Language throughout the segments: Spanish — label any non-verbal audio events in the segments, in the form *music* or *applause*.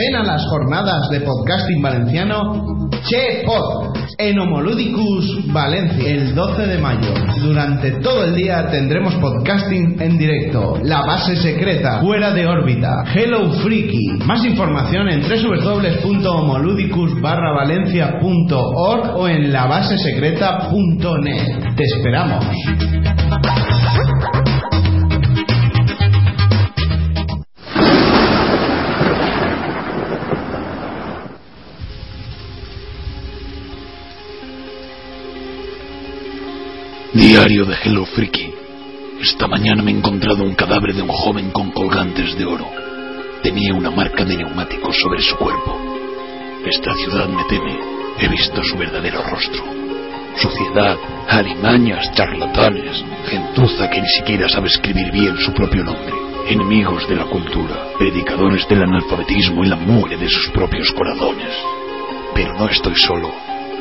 Ven a las jornadas de podcasting valenciano Che Pod en Homoludicus Valencia el 12 de mayo. Durante todo el día tendremos podcasting en directo, La Base Secreta, Fuera de órbita, Hello Freaky. Más información en www.homoludicus valencia.org o en labasesecreta.net. Te esperamos. Diario de Hello Freaky. Esta mañana me he encontrado un cadáver de un joven con colgantes de oro. Tenía una marca de neumáticos sobre su cuerpo. Esta ciudad me teme. He visto su verdadero rostro. Suciedad, alimañas, charlatanes, gentuza que ni siquiera sabe escribir bien su propio nombre. Enemigos de la cultura, predicadores del analfabetismo y la mugre de sus propios corazones. Pero no estoy solo.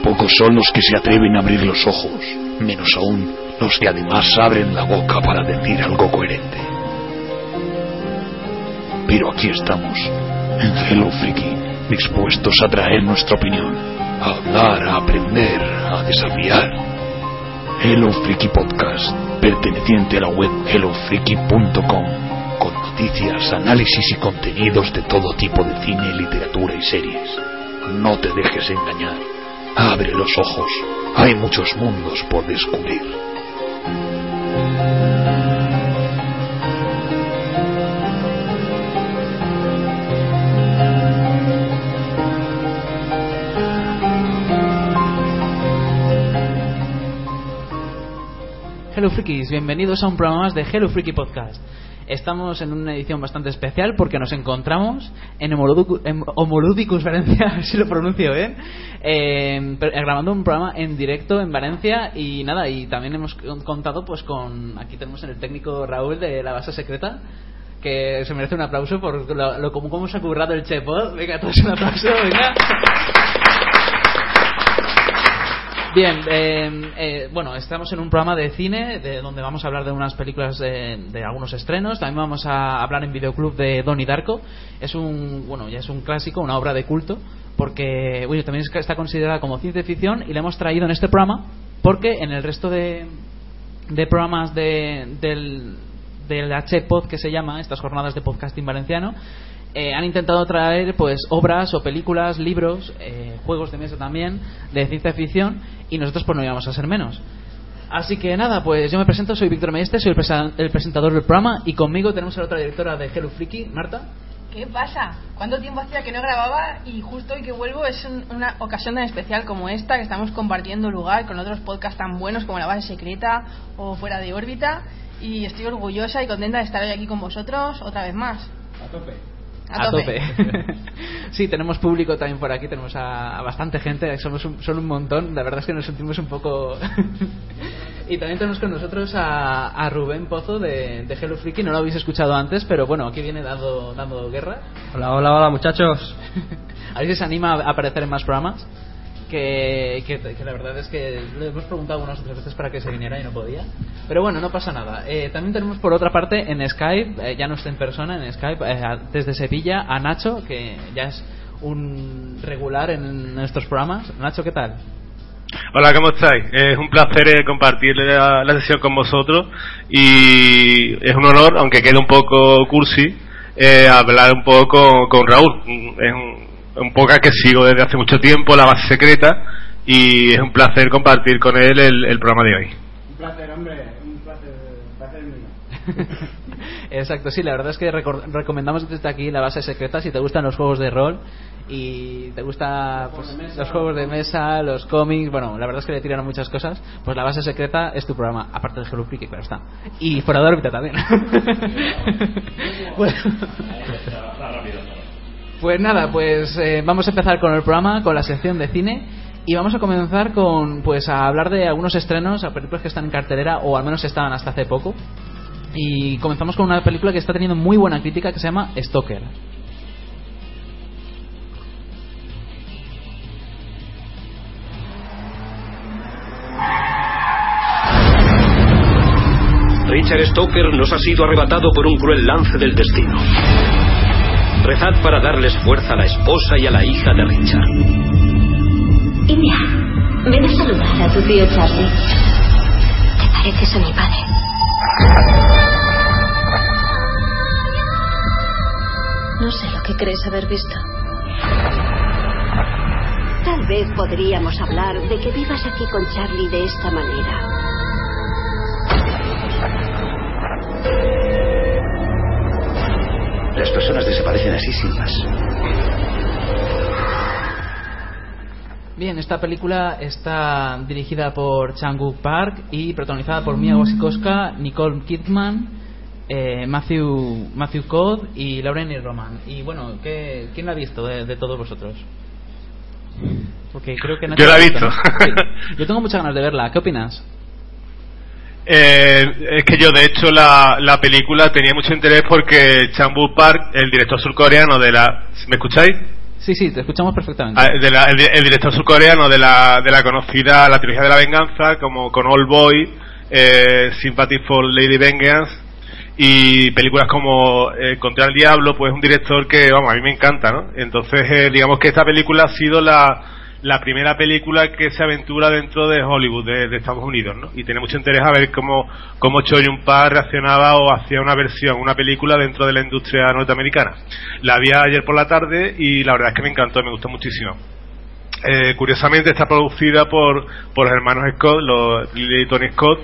Pocos son los que se atreven a abrir los ojos, menos aún los que además abren la boca para decir algo coherente. Pero aquí estamos, en Hello Freaky, dispuestos a traer nuestra opinión, a hablar, a aprender, a desafiar. Hello Freaky Podcast, perteneciente a la web hellofreaky.com, con noticias, análisis y contenidos de todo tipo de cine, literatura y series. No te dejes engañar. Abre los ojos. Hay muchos mundos por descubrir. Hello Freakies, bienvenidos a un programa más de Hello Freaky Podcast. Estamos en una edición bastante especial porque nos encontramos en Homoludicus, en Homoludicus Valencia, *laughs* a ver si lo pronuncio bien, pero- eh, grabando un programa en directo en Valencia y nada, y también hemos contado pues con, aquí tenemos en el técnico Raúl de la base secreta, que se merece un aplauso por lo, lo como, cómo se ha currado el Chepod. Venga, todos un aplauso, venga. Bien, eh, eh, bueno, estamos en un programa de cine de donde vamos a hablar de unas películas de, algunos estrenos. También vamos a hablar en videoclub de Donnie Darko. Es un, bueno, ya es un clásico, una obra de culto, porque bueno, también es- está considerada como ciencia ficción y la hemos traído en este programa porque en el resto de, de programas de, del, del HPod que se llama, estas jornadas de podcasting valenciano, eh, han intentado traer pues obras o películas, libros, eh, juegos de mesa también, de ciencia ficción, y nosotros pues no íbamos a ser menos. Así que nada, pues yo me presento, soy Víctor Meeste, soy el, presa- el presentador del programa, y conmigo tenemos a la otra directora de Hello Freaky, Marta. ¿Qué pasa? ¿Cuánto tiempo hacía que no grababa? Y justo hoy que vuelvo es un- una ocasión tan especial como esta, que estamos compartiendo lugar con otros podcasts tan buenos como La Base Secreta o Fuera de órbita. Y estoy orgullosa y contenta de estar hoy aquí con vosotros otra vez más. A tope. A, tope. *laughs* sí, tenemos público también por aquí, tenemos a, a bastante gente, somos un, son un montón, la verdad es que nos sentimos un poco... *laughs* y también tenemos con nosotros a, a Rubén Pozo de, de Hello Freaky, no lo habéis escuchado antes, pero bueno, aquí viene dando, dando guerra. Hola, hola, hola muchachos. *laughs* A ver si se anima a aparecer en más programas. Que, que, la verdad es que le hemos preguntado unas otras veces para que se viniera y no podía. Pero bueno, no pasa nada. Eh, también tenemos por otra parte en Skype, eh, ya no está en persona, en Skype, eh, desde Sevilla, a Nacho, que ya es un regular en nuestros programas. Nacho, ¿qué tal? Hola, ¿cómo estáis? Es un placer eh, compartir la, sesión con vosotros y es un honor, aunque quede un poco cursi, eh, hablar un poco con, con Raúl. Es un, un podcast que sigo desde hace mucho tiempo, La Base Secreta, y es un placer compartir con él el, el programa de hoy. Un placer, hombre. Un placer. placer mío. *laughs* Exacto, sí, la verdad es que recor- recomendamos desde aquí la base secreta si te gustan los juegos de rol y te gusta pues, los juegos de mesa, los cómics, bueno, la verdad es que le tiraron muchas cosas, pues la base secreta es tu programa, aparte de Hello Freaky, claro está. Y fuera de órbita también. *laughs* *laughs* Bueno. Pues nada, pues eh, vamos a empezar con el programa, con la sección de cine y vamos a comenzar con pues a hablar de algunos estrenos, a películas que están en cartelera o al menos estaban hasta hace poco. Y comenzamos con una película que está teniendo muy buena crítica que se llama Stalker. Richard Stoker nos ha sido arrebatado por un cruel lance del destino. Rezad para darles fuerza a la esposa y a la hija de Richard. India, ven a saludar a tu tío Charlie. Te pareces a mi padre. No sé lo que crees haber visto. Tal vez podríamos hablar de que vivas aquí con Charlie de esta manera. Las personas desaparecen así sin más. Bien, esta película está dirigida por Chang-wook Park y protagonizada por Mia Wasikowska, Nicole Kidman, eh, Matthew Matthew Codd y Lauren y Roman. Y bueno, ¿qué, ¿quién la ha visto de, de todos vosotros? Porque creo que Yo la he visto. Sí. Yo tengo muchas ganas de verla. ¿Qué opinas? Eh, es que yo, de hecho, la, la película tenía mucho interés porque Chan Wook Park, el director surcoreano de la. ¿Me escucháis? Sí, sí, te escuchamos perfectamente. Ah, de la- el, di- el director surcoreano de la, de la conocida La trilogía de la venganza, como con All Boy, eh, Sympathy for Lady Vengeance y películas como eh, Contra el Diablo, pues un director que, vamos, a mí me encanta, ¿no? Entonces, eh, digamos que esta película ha sido la, la primera película que se aventura dentro de Hollywood, de, Estados Unidos, ¿no? Y tiene mucho interés a ver cómo, cómo Choi Yun Park reaccionaba o hacía una versión, una película dentro de la industria norteamericana. La vi ayer por la tarde y la verdad es que me encantó, me gustó muchísimo. Eh, curiosamente está producida por, por los hermanos Scott, los Lily Tony Scott,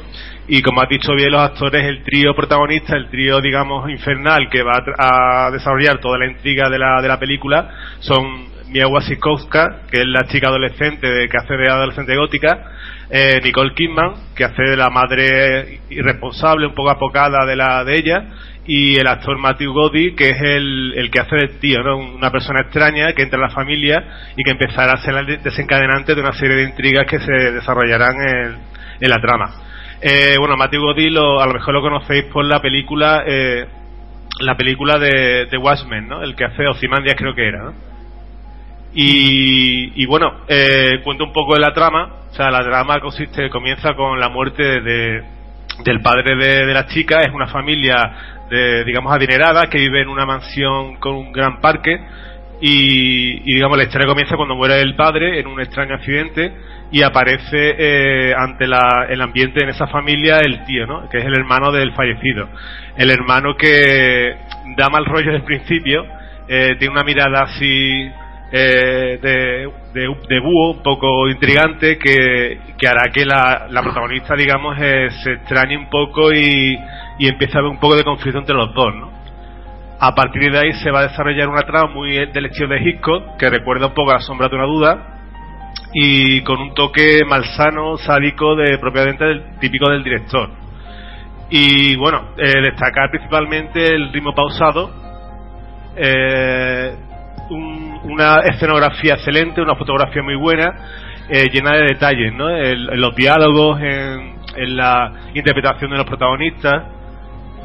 y como has dicho bien los actores, el trío protagonista, el trío digamos infernal que va a, a desarrollar toda la intriga de la, de la película son Mia Wasikowska, que es la chica adolescente que hace de adolescente gótica, eh, Nicole Kidman, que hace de la madre irresponsable, un poco apocada de la de ella, y el actor Matthew Godi, que es el, el que hace de tío, ¿no? Una persona extraña que entra en la familia y que empezará a ser el desencadenante de una serie de intrigas que se desarrollarán en, en la trama. Eh, bueno, Matthew Godi lo, a lo mejor lo conocéis por la película, eh, la película de, de Watchmen, ¿no? El que hace Ozymandias creo que era, ¿no? Y, y bueno, eh, cuento un poco de la trama. O sea, la trama consiste, comienza con la muerte de, del padre de, de la chica. Es una familia, de, digamos, adinerada que vive en una mansión con un gran parque. Y, y, digamos, la historia comienza cuando muere el padre en un extraño accidente y aparece eh, ante la, el ambiente en esa familia el tío, ¿no? Que es el hermano del fallecido. El hermano que da mal rollo desde el principio, eh, tiene una mirada así eh, de, de, de búho, un poco intrigante, que, que hará que la, la protagonista, digamos, eh, se extrañe un poco y, y empiece a haber un poco de conflicto entre los dos, ¿no? A partir de ahí se va a desarrollar una trama muy del estilo de Hitchcock, que recuerda un poco a La sombra de una duda, y con un toque malsano, sádico, de propiamente del, típico del director. Y bueno, eh, destacar principalmente el ritmo pausado, eh, un- una escenografía excelente, una fotografía muy buena, eh, llena de detalles, ¿no? En, en los diálogos, en, en la interpretación de los protagonistas.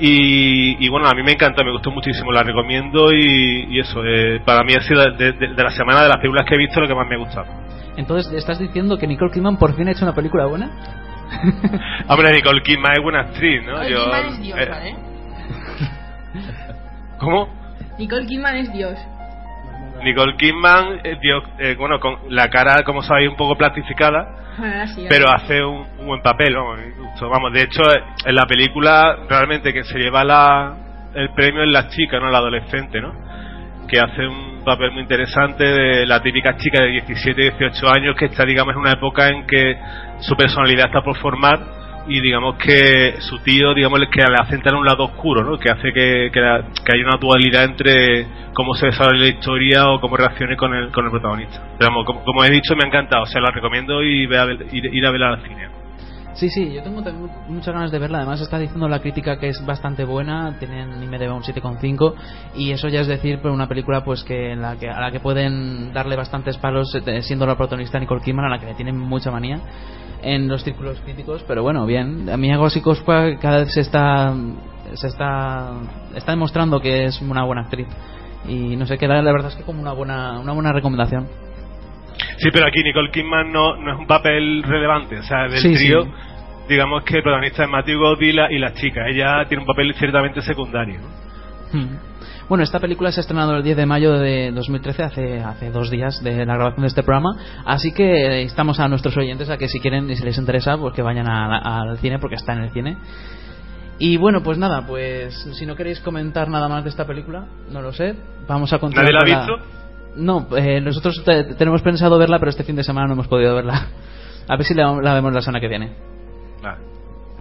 Y, y bueno, a mí me encantó, me gustó muchísimo, la recomiendo y, y eso, eh, para mí ha sido de, de- de la semana de las películas que he visto lo que más me ha gustado. Entonces, ¿estás diciendo que Nicole Kidman por fin ha hecho una película buena? *laughs* Hombre, Nicole Kidman es buena actriz, ¿no? Nicole Yo- Kidman es Dios, eh, ¿vale? ¿Cómo? Nicole Kidman es Dios. Nicole Kidman, eh, dio- eh, bueno, con la cara, como sabéis, un poco plastificada, sí, pero hace un, un buen papel, vamos. Vamos, de hecho, en la película, realmente, que se lleva la, el premio es la chica, ¿no? La adolescente, ¿no? Que hace un papel muy interesante de la típica chica de 17, 18 años que está, digamos, en una época en que su personalidad está por formar y digamos que su tío digamos que le hace entrar en un lado oscuro ¿no? que hace que, que, que haya una dualidad entre cómo se desarrolla la historia o cómo reaccione con el, con el protagonista. Pero como, como he dicho me ha encantado. O sea la recomiendo y ve a ir, ir a verla al cine Sí, sí, yo tengo también mu- muchas ganas de verla. Además, está diciendo la crítica que es bastante buena. Tienen IMDb un 7,5. Y eso ya es decir, por una película pues que, en la que a la que pueden darle bastantes palos, eh, siendo la protagonista Nicole Kidman, a la que le tienen mucha manía en los círculos críticos. Pero bueno, bien. A mí Wasikowska cada vez se está, se está, está demostrando que es una buena actriz. Y no sé, queda la verdad es que como una buena, una buena recomendación. Sí pero aquí Nicole Kidman no, no es un papel relevante o sea del Sí, trío sí. digamos que el protagonista es Matthew God y la, y la chica ella tiene un papel ciertamente secundario. Hmm. Bueno, esta película se ha estrenado el 10 de mayo de 2013, hace, hace dos días de la grabación de este programa. Así que estamos a nuestros oyentes a que si quieren y si les interesa, pues que vayan al cine porque está en el cine. Y bueno, pues nada, pues si no queréis comentar nada más de esta película, no lo sé, vamos a continuar. ¿Nadie la ha visto? No, eh, nosotros te- tenemos pensado verla, pero este fin de semana no hemos podido verla. A ver si la, la vemos la semana que viene. Vale.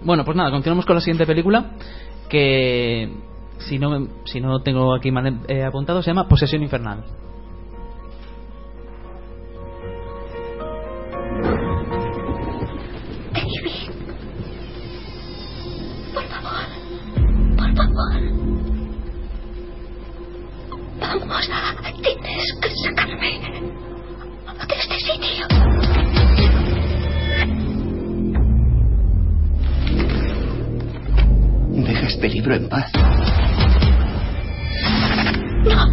Bueno, pues nada, continuamos con la siguiente película que si no si no tengo aquí mal eh, apuntado se llama Posesión Infernal. David. Por favor. Por favor. Vamos. Tienes que sacarme de este sitio. Deja este libro en paz. No.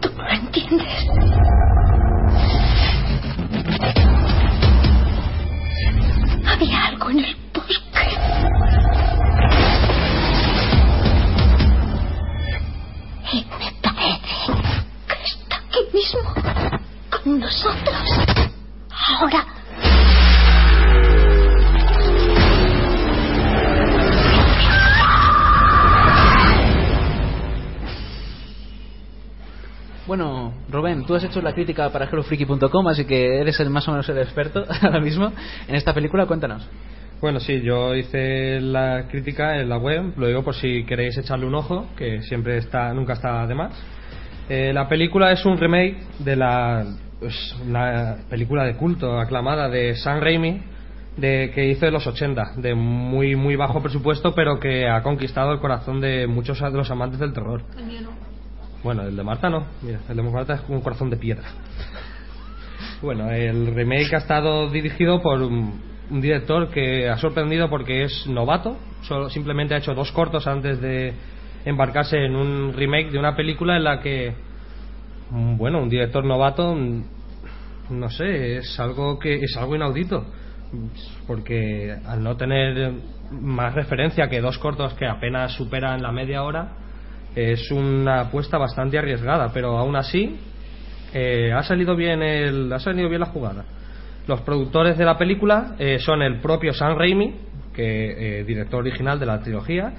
Tú no entiendes. Había algo en el mismo, con nosotros. Ahora. Bueno, Rubén, tú has hecho la crítica para HelloFreaky.com, así que eres el más o menos el experto *laughs* ahora mismo en esta película. Cuéntanos. Bueno, sí, yo hice la crítica en la web, lo digo por si queréis echarle un ojo, que siempre está, nunca está de más. Eh, la película es un remake de la, pues, la película de culto aclamada de Sam Raimi, de, que hizo en los 80, de muy muy bajo presupuesto, pero que ha conquistado el corazón de muchos de los amantes del terror. Bueno, el de Marta no. Mira, el de Marta es un corazón de piedra. Bueno, el remake ha estado dirigido por un, un director que ha sorprendido porque es novato. Solo, simplemente ha hecho dos cortos antes de embarcarse en un remake de una película en la que, mm, bueno, un director novato, mm, no sé, es algo que es algo inaudito. Porque al no tener más referencia que dos cortos que apenas superan la media hora, es una apuesta bastante arriesgada, pero aún así eh, ha salido bien el, ha salido bien la jugada. Los productores de la película eh, son el propio Sam Raimi, que eh, director original de la trilogía,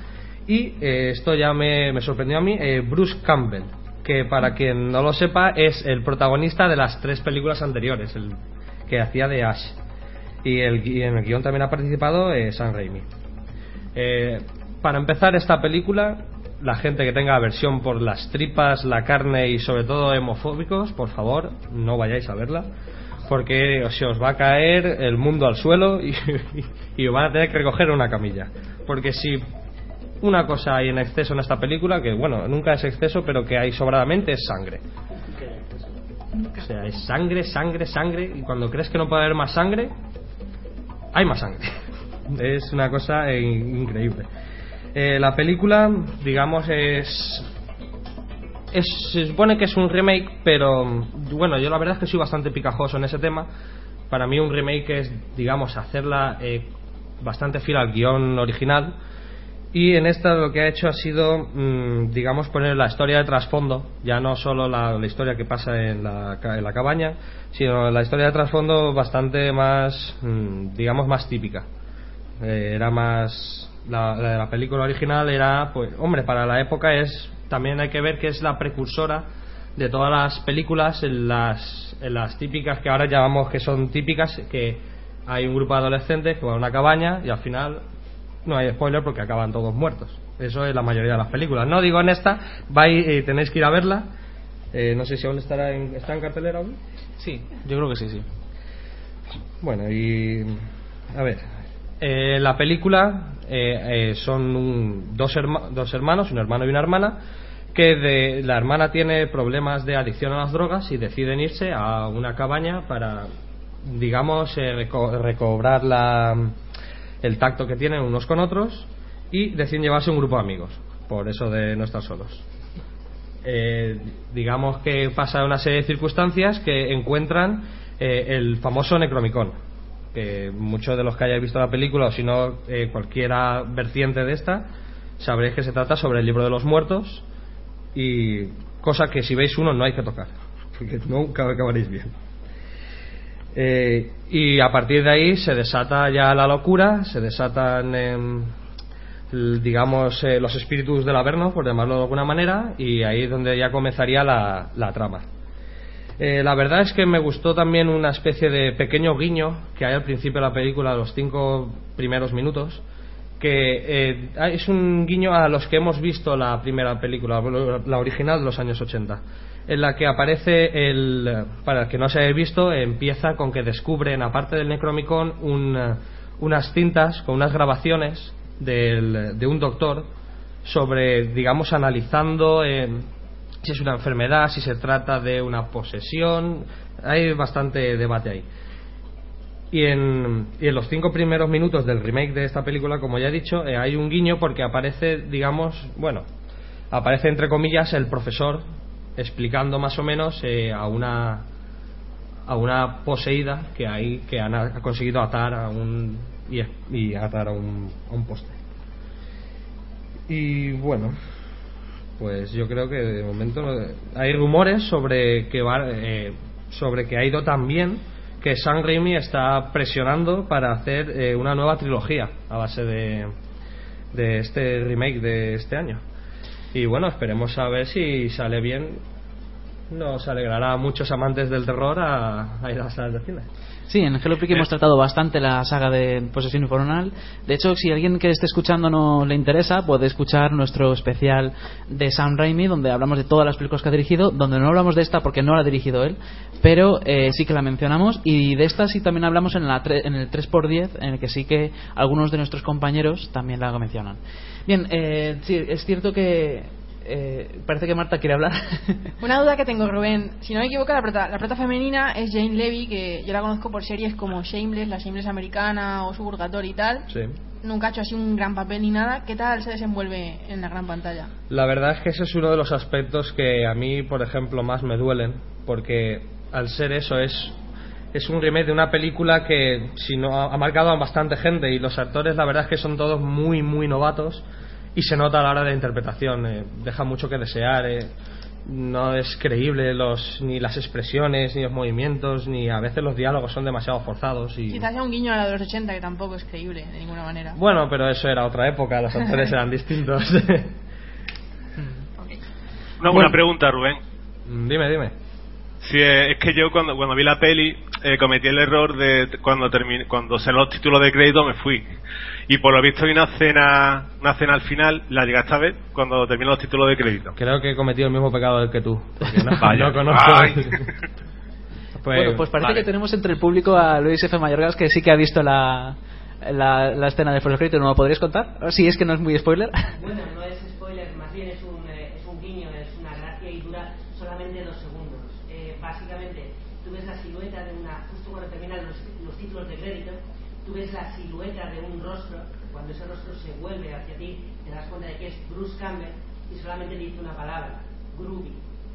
y eh, esto ya me, sorprendió a mí, eh, Bruce Campbell, que para quien no lo sepa es el protagonista de las tres películas anteriores, el que hacía de Ash. Y, el, gui- en el guion también ha participado eh, Sam Raimi. Eh, para empezar esta película, la gente que tenga aversión por las tripas, la carne y sobre todo hemofóbicos, por favor, no vayáis a verla, porque se os va a caer el mundo al suelo y, *laughs* y os van a tener que recoger una camilla. Porque si una cosa hay en exceso en esta película, que bueno, nunca es exceso, pero que hay sobradamente, es sangre. O sea, es sangre, sangre, sangre, y cuando crees que no puede haber más sangre, hay más sangre. *laughs* Es una cosa eh, increíble. Eh, la película, digamos, es, es. Se supone que es un remake, pero bueno, yo la verdad es que soy bastante picajoso en ese tema. Para mí, un remake es, digamos, hacerla eh, bastante fiel al guion original. Y en esta lo que ha hecho ha sido, mm, digamos, poner la historia de trasfondo, ya no solo la, historia que pasa en la, en la cabaña, sino la historia de trasfondo bastante más, mm, digamos, más típica. Eh, era más. La, la la película original era, pues, hombre, para la época es. También hay que ver que es la precursora de todas las películas, en las, en las típicas que ahora llamamos que son típicas, que hay un grupo de adolescentes que van a una cabaña y al final no hay spoiler porque acaban todos muertos. Eso es la mayoría de las películas. No digo en esta, vais, eh, tenéis que ir a verla. Eh, no sé si aún estará en, está en cartelera aún. Sí, yo creo que sí, sí. Bueno, y. A ver. eh, la película eh, eh, son un- dos, herma- dos hermanos, un hermano y una hermana, que de, la hermana tiene problemas de adicción a las drogas y deciden irse a una cabaña para, digamos, eh, reco- recobrar la, el tacto que tienen unos con otros y deciden llevarse un grupo de amigos, por eso de no estar solos. Eh, digamos que pasa una serie de circunstancias que encuentran eh, el famoso Necromicon que muchos de los que hayáis visto la película o si no eh, cualquiera vertiente de esta sabréis que se trata sobre el libro de los muertos y cosa que si veis uno no hay que tocar, porque nunca acabaréis bien. Eh, y a partir de ahí se desata ya la locura, se desatan, l- digamos, eh, los espíritus del Averno, por llamarlo de alguna manera, y ahí es donde ya comenzaría la, la trama. Eh, la verdad es que me gustó también una especie de pequeño guiño que hay al principio de la película, los cinco primeros minutos, que eh, es un guiño a los que hemos visto la primera película, la original de los años 80, en la que aparece el, para el que no se haya visto, empieza con que descubren, aparte del Necromicon, un, unas cintas con unas grabaciones del- de un doctor sobre, digamos, analizando eh, si es una enfermedad, si se trata de una posesión. Hay bastante debate ahí. Y en, y en los cinco primeros minutos del remake de esta película, como ya he dicho, eh, hay un guiño porque aparece, digamos, bueno, aparece entre comillas el profesor explicando más o menos eh, a una a una poseída que hay que han ha conseguido atar a un y, y atar a un, a un poste. Y bueno, pues yo creo que de momento no- hay rumores sobre que va, eh, sobre que ha ido tan bien que Sam Raimi está presionando para hacer eh, una nueva trilogía a base de, de este remake de este año. Y bueno, esperemos a ver si sale bien. Nos alegrará a muchos amantes del terror a, a ir a las salas de cine. Sí, en Hello Freaky hemos tratado bastante la saga de Posesión Infernal. De hecho, si alguien que esté escuchando no le interesa, puede escuchar nuestro especial de Sam Raimi, donde hablamos de todas las películas que ha dirigido, donde no hablamos de esta porque no la ha dirigido él, pero eh, sí que la mencionamos. Y de esta sí también hablamos en, la tre- en el 3x10, en el que sí que algunos de nuestros compañeros también la mencionan. Bien, eh, sí, es cierto que eh, parece que Marta quiere hablar. *laughs* Una duda que tengo, Rubén. Si no me equivoco, la prota, la prota femenina es Jane Levy, que yo la conozco por series como Shameless, la Shameless americana o Suburgatory y tal. Sí. Nunca ha hecho así un gran papel ni nada. ¿Qué tal se desenvuelve en la gran pantalla? La verdad es que ese es uno de los aspectos que a mí, por ejemplo, más me duelen, porque al ser eso es es un remake de una película que si no ha ha marcado a bastante gente y los actores la verdad es que son todos muy muy novatos y se nota a la hora de la interpretación eh, deja mucho que desear eh, no es creíble los ni las expresiones ni los movimientos ni a veces los diálogos son demasiado forzados y Quizás sea un guiño a la de los 80 que tampoco es creíble de ninguna manera. bueno pero eso era otra época los actores *laughs* eran distintos Una, Bueno. una pregunta, Rubén. dime dime Sí, eh, es que yo cuando, cuando vi la peli eh, cometí el error de cuando terminé, cuando se los títulos de crédito me fui. Y por lo visto hay una cena, una cena al final, la llegaste a ver cuando terminan los títulos de crédito. Creo que he cometido el mismo pecado del que tú. *laughs* No, Vaya. no conozco. *laughs* Pues, bueno, pues parece vale. que tenemos entre el público a Luis F. Mayorgas que sí que ha visto la, la, la escena de Full ¿No lo podrías contar? Si es que no es muy spoiler. Bueno, no es spoiler, más bien es un, eh, es un guiño, es una gracia y dura solamente dos segundos. Eh, básicamente, tú ves la silueta de una, justo cuando terminan los, los títulos de crédito, tú ves la silueta de un rostro, cuando ese rostro se vuelve hacia ti, te das cuenta de que es Bruce Campbell y solamente dice una palabra, Groovy,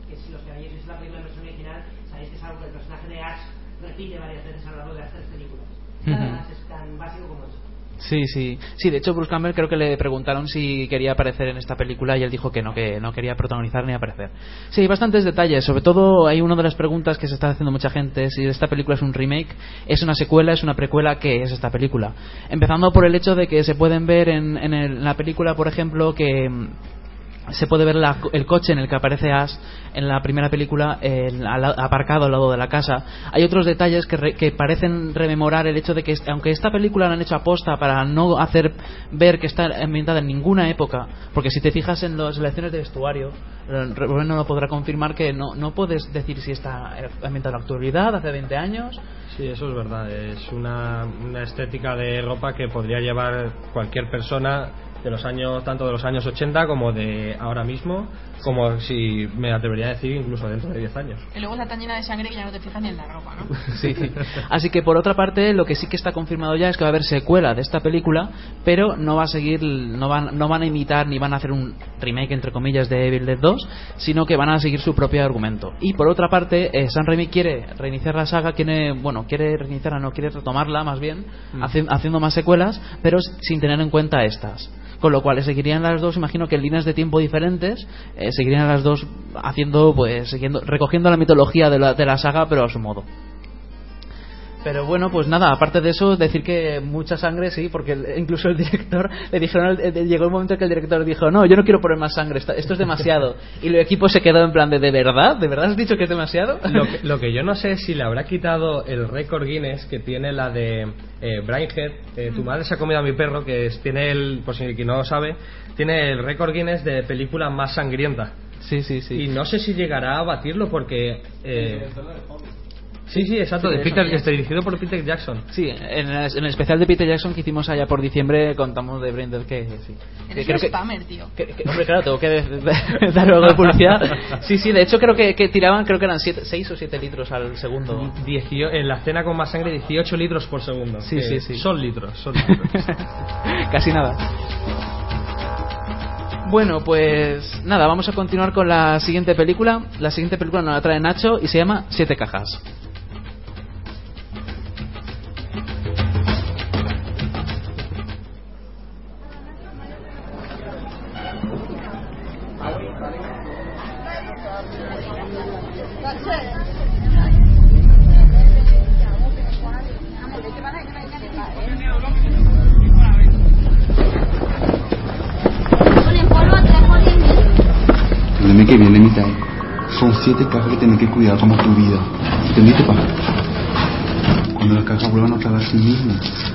que si los que habéis visto la película en versión original, sabéis que es algo que el personaje de Ash repite varias veces a lo largo de las tres películas. Nada más es tan básico como eso. Sí, sí. Sí, de hecho Bruce Campbell creo que le preguntaron si quería aparecer en esta película y él dijo que no, que no quería protagonizar ni aparecer. Sí, hay bastantes detalles. Sobre todo hay una de las preguntas que se está haciendo mucha gente, si esta película es un remake, es una secuela, es una precuela, ¿qué es esta película? Empezando por el hecho de que se pueden ver en, en el- en la película, por ejemplo, que se puede ver la- el coche en el que aparece Ash en la primera película el- al- aparcado al lado de la casa. Hay otros detalles que, re- que parecen rememorar el hecho de que aunque esta película la han hecho aposta para no hacer ver que está ambientada en ninguna época, porque si te fijas en las selecciones de vestuario, eh, no lo podrá confirmar que no, no puedes decir si está ambientada en la actualidad, hace 20 años. Sí, eso es verdad. Es una, una estética de ropa que podría llevar cualquier persona de los años, tanto de los años 80 como de ahora mismo, como si me atrevería a decir incluso dentro de 10 años. Y luego está tan llena de sangre que ya no te fijas ni en la ropa, ¿no? *laughs* Sí. Así que por otra parte, lo que sí que está confirmado ya es que va a haber secuela de esta película, pero no va a seguir, no van, no van a imitar ni van a hacer un remake entre comillas de Evil Dead 2, sino que van a seguir su propio argumento. Y por otra parte, eh, San Raimi quiere reiniciar la saga, quiere, bueno, quiere reiniciarla, no quiere retomarla más bien, Mm. haci- haciendo más secuelas, pero sin tener en cuenta estas. Con lo cual seguirían las dos imagino que en líneas de tiempo diferentes eh, seguirían las dos haciendo pues siguiendo recogiendo la mitología de la, de la saga pero a su modo pero bueno, pues nada, aparte de eso, decir que mucha sangre sí, porque el- incluso el director *laughs* le dijeron, llegó el momento en que el director dijo, no, yo no quiero poner más sangre, esto es demasiado. *laughs* Y el equipo se quedó en plan de, ¿de verdad? ¿De verdad has dicho que es demasiado? Lo que, *laughs* lo que yo no sé es si le habrá quitado el récord Guinness que tiene la de eh, Brainhead. eh, tu madre se ha comido a mi perro, que es- tiene el, por si quien no lo sabe, tiene el récord Guinness de película más sangrienta. Sí, sí, sí. Y no sé si llegará a batirlo porque. eh, sí, sí, exacto, de. Peter, que está dirigido por Peter Jackson. Sí, en el, en el especial de Peter Jackson que hicimos allá por diciembre contamos de Braindead que sí. Que Eres creo un que- spammer, tío. que- que- *laughs* hombre, claro, tengo que de- de- dar algo de publicidad. *laughs* Sí, sí, de hecho creo que, que tiraban, creo que eran 6 o 7 litros al segundo. Diecio- en la escena con más sangre, 18 litros por segundo. Sí, que sí, sí. Son litros, son litros. *laughs* Casi nada. Bueno, pues nada, vamos a continuar con la siguiente película. La siguiente película nos la trae Nacho y se llama Siete Cajas. Son siete cajas que tenés que cuidar como tu vida. ¿Entendiste, pa? Cuando las cajas vuelvan a tragar a sí mismas,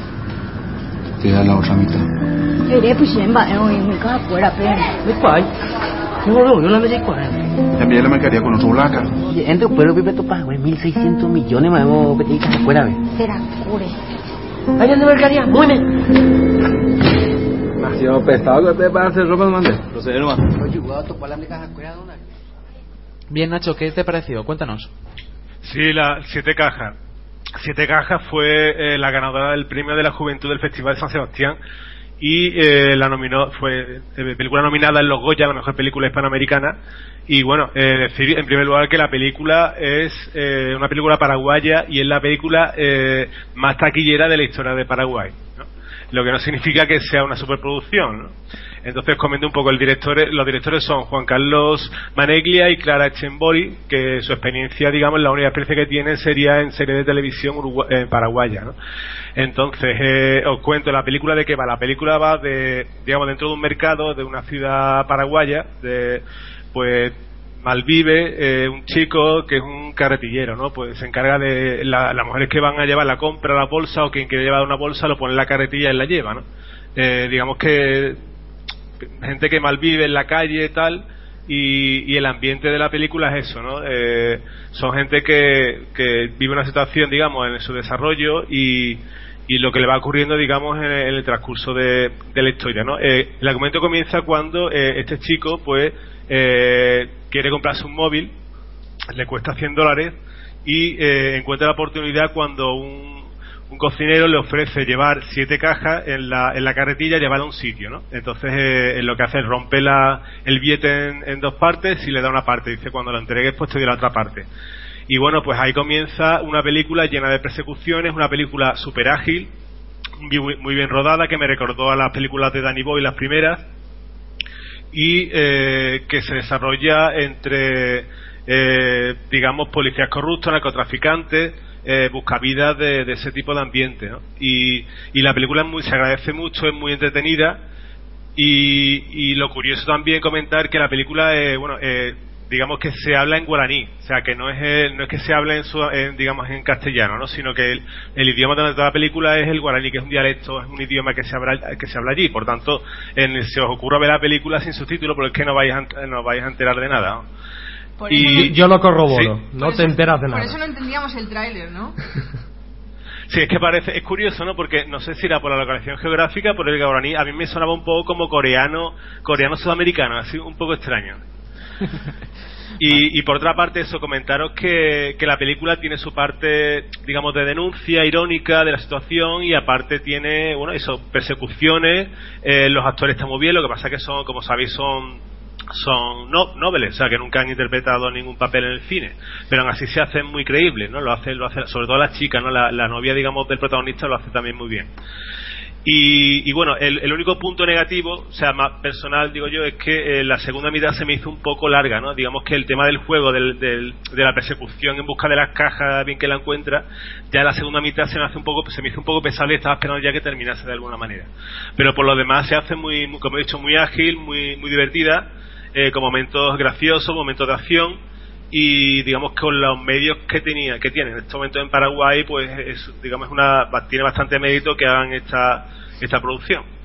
te da la otra mitad. Cambié la mercadería con otro blanca. Entre pueblo vive tu pago, 1600 millones más hemos pedido que fuera. Será cure. Allá de mercadería, muy bien. Más pesado que te va a hacer ropa, mande. Proceder nomás. Oye, voy a topar la caja cuera de una. Bien, Nacho, ¿qué te pareció? Cuéntanos. Sí, la Siete Cajas. Siete Cajas fue eh, la ganadora del premio de la juventud del Festival de San Sebastián y eh, la nominó fue eh, película nominada en los Goya la mejor película hispanoamericana y bueno eh, decir en primer lugar que la película es eh, una película paraguaya y es la película eh, más taquillera de la historia de Paraguay. Lo que no significa que sea una superproducción ¿no? entonces comento un poco el director los directores son Juan Carlos Maneglia y Clara Echembori que su experiencia digamos la única experiencia que tienen sería en serie de televisión urugua- eh, paraguaya ¿no? entonces eh, os cuento la película de qué va la película va de digamos dentro de un mercado de una ciudad paraguaya de pues malvive eh, un chico que es un carretillero, ¿no? Pues se encarga de la- las mujeres que van a llevar la compra a la bolsa o quien quiere llevar una bolsa lo pone en la carretilla y la lleva, ¿no? Eh, digamos que gente que malvive en la calle y tal y, y el ambiente de la película es eso, ¿no? Eh, son gente que, que vive una situación, digamos, en su desarrollo y, y lo que le va ocurriendo, digamos, en el, en el transcurso de, la historia, ¿no? Eh, el argumento comienza cuando eh, este chico, pues, eh, quiere comprarse un móvil, le cuesta 100 dólares y eh, encuentra la oportunidad cuando un, cocinero le ofrece llevar siete cajas en la, en la carretilla y llevarla a un sitio, ¿no? Entonces eh, lo que hace es rompe la, el billete en, en dos partes y le da una parte. Dice, cuando lo entregues, pues te doy la otra parte. Y bueno, pues ahí comienza una película llena de persecuciones, una película súper ágil, muy, bien rodada, que me recordó a las películas de Danny Boy, las primeras, y eh, que se desarrolla entre, eh, digamos, policías corruptos, narcotraficantes, eh, buscavidas de, de ese tipo de ambiente. ¿no? Y, y la película es muy, se agradece mucho, es muy entretenida. Y, y lo curioso también comentar que la película, eh, bueno, eh, digamos que se habla en guaraní, o sea que no es el- no es que se hable en, su, en, digamos en castellano, ¿no? sino que el, el idioma de la película es el guaraní, que es un dialecto, es un idioma que se habla que se habla allí, por tanto, en, se os ocurra ver la película sin subtítulos, porque es que no vais a, no vais a enterar de nada. ¿no? Por Y- eso- Yo lo corroboro, Sí. no por te eso- enteras de Por nada. eso no entendíamos el tráiler, ¿no? *laughs* Sí, es que parece, es curioso, ¿no? Porque no sé si era por la localización geográfica, por el guaraní, a mí me sonaba un poco como coreano, coreano sudamericano, así un poco extraño. *laughs* Y, y por otra parte, eso, comentaros que, que la película tiene su parte, digamos, de denuncia irónica de la situación y aparte tiene, bueno, eso, persecuciones, eh, los actores están muy bien, lo que pasa que son, como sabéis, son son no, nobles, o sea que nunca han interpretado ningún papel en el cine, pero aún así se hacen muy creíbles, ¿no? Lo hace, lo hace, sobre todo la chica, ¿no? La, la novia, digamos, del protagonista lo hace también muy bien. Y, y bueno, el, el único punto negativo, o sea, más personal, digo yo, es que eh, la segunda mitad se me hizo un poco larga, ¿no? Digamos que el tema del juego, del, del- de la persecución en busca de las cajas, bien que la encuentra, ya la segunda mitad se me hace un poco, se me hizo un poco pesado y estaba esperando ya que terminase de alguna manera. Pero por lo demás se hace muy, muy- como he dicho, muy ágil, muy, muy divertida, eh, con momentos graciosos, momentos de acción y digamos con los medios que tenía que tiene en este momento en Paraguay pues es, digamos una tiene bastante mérito que hagan esta esta producción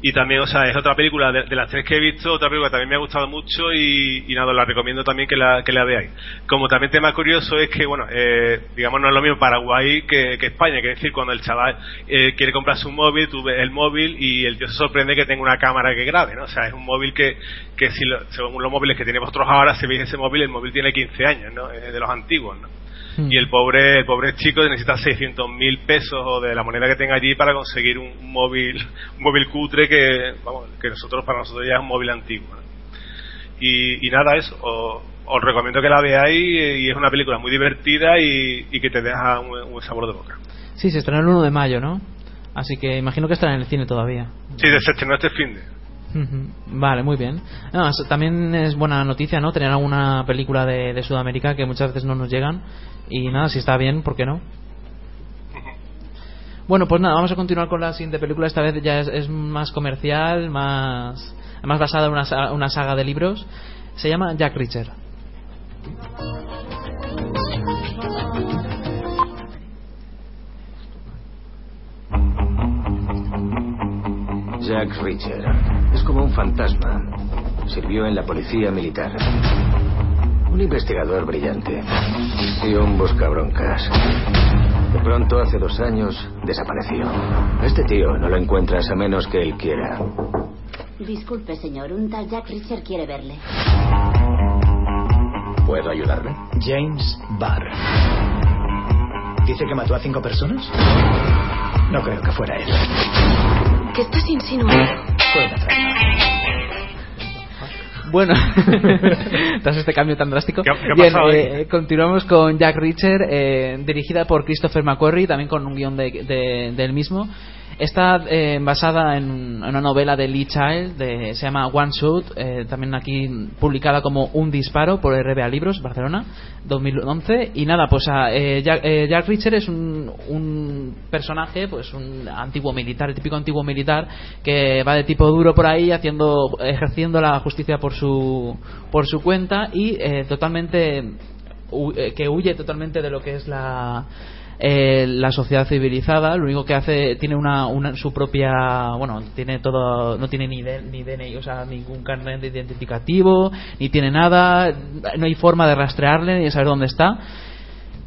y también o sea es otra película de, las tres que he visto otra película que también me ha gustado mucho y, y nada la recomiendo también que la que la veáis. Como también tema curioso es que bueno eh, digamos no es lo mismo Paraguay que, España. Que decir cuando el chaval eh, quiere comprarse un móvil tú ves el móvil y el tío se sorprende que tenga una cámara que grabe no o sea es un móvil que que si lo- según los móviles que tiene vosotros ahora si veis ese móvil el móvil tiene 15 años no es de los antiguos no y el pobre el pobre chico necesita 600 mil pesos o de la moneda que tenga allí para conseguir un, móvil *laughs* un móvil cutre que vamos que nosotros para nosotros ya es un móvil antiguo ¿no? y, y nada eso os, os recomiendo que la veáis y, es una película muy divertida y, y que te deja un, sabor de boca Sí, se estrenó el 1 de mayo, ¿no? Así que imagino que estará en el cine todavía. sí se estrenó este fin de. Vale, muy bien. No, también es buena noticia, ¿no? Tener alguna película de, de Sudamérica que muchas veces no nos llegan. Y nada, si está bien, ¿por qué no? Bueno, pues nada, vamos a continuar con la siguiente película. Esta vez ya es, es más comercial, más, más basada en una, una saga de libros. Se llama Jack Reacher. Jack Reacher. Es como un fantasma. Sirvió en la policía militar. Un investigador brillante. Y un buscabroncas. De pronto, hace dos años, desapareció. A Este tío no lo encuentras a menos que él quiera. Disculpe, señor. Un tal Jack Richard quiere verle. ¿Puedo ayudarle? James Barr. ¿Dice que mató a cinco personas? No creo que fuera él. ¿Qué estás insinuando? Fue una trampa. Bueno, *laughs* *laughs* tras este cambio tan drástico. ¿Qué ha- qué ha Bien, eh, continuamos con Jack Reacher, eh, dirigida por Christopher McQuarrie, también con un guion de, de- del mismo. Está eh, basada en, una novela de Lee Child, de, se llama One Shot, eh, también aquí publicada como Un Disparo por RBA Libros, Barcelona, 2011. Y nada, pues ah, eh, Jack, eh, Jack Reacher es un, un personaje, pues un antiguo militar, el típico antiguo militar, que va de tipo duro por ahí haciendo, ejerciendo la justicia por su, por su cuenta y eh, totalmente eh, que huye totalmente de lo que es la eh, la sociedad civilizada lo único que hace tiene una, una su propia bueno tiene todo no tiene ni de- ni DNI o sea ningún carnet de identificativo ni tiene nada no hay forma de rastrearle ni de saber dónde está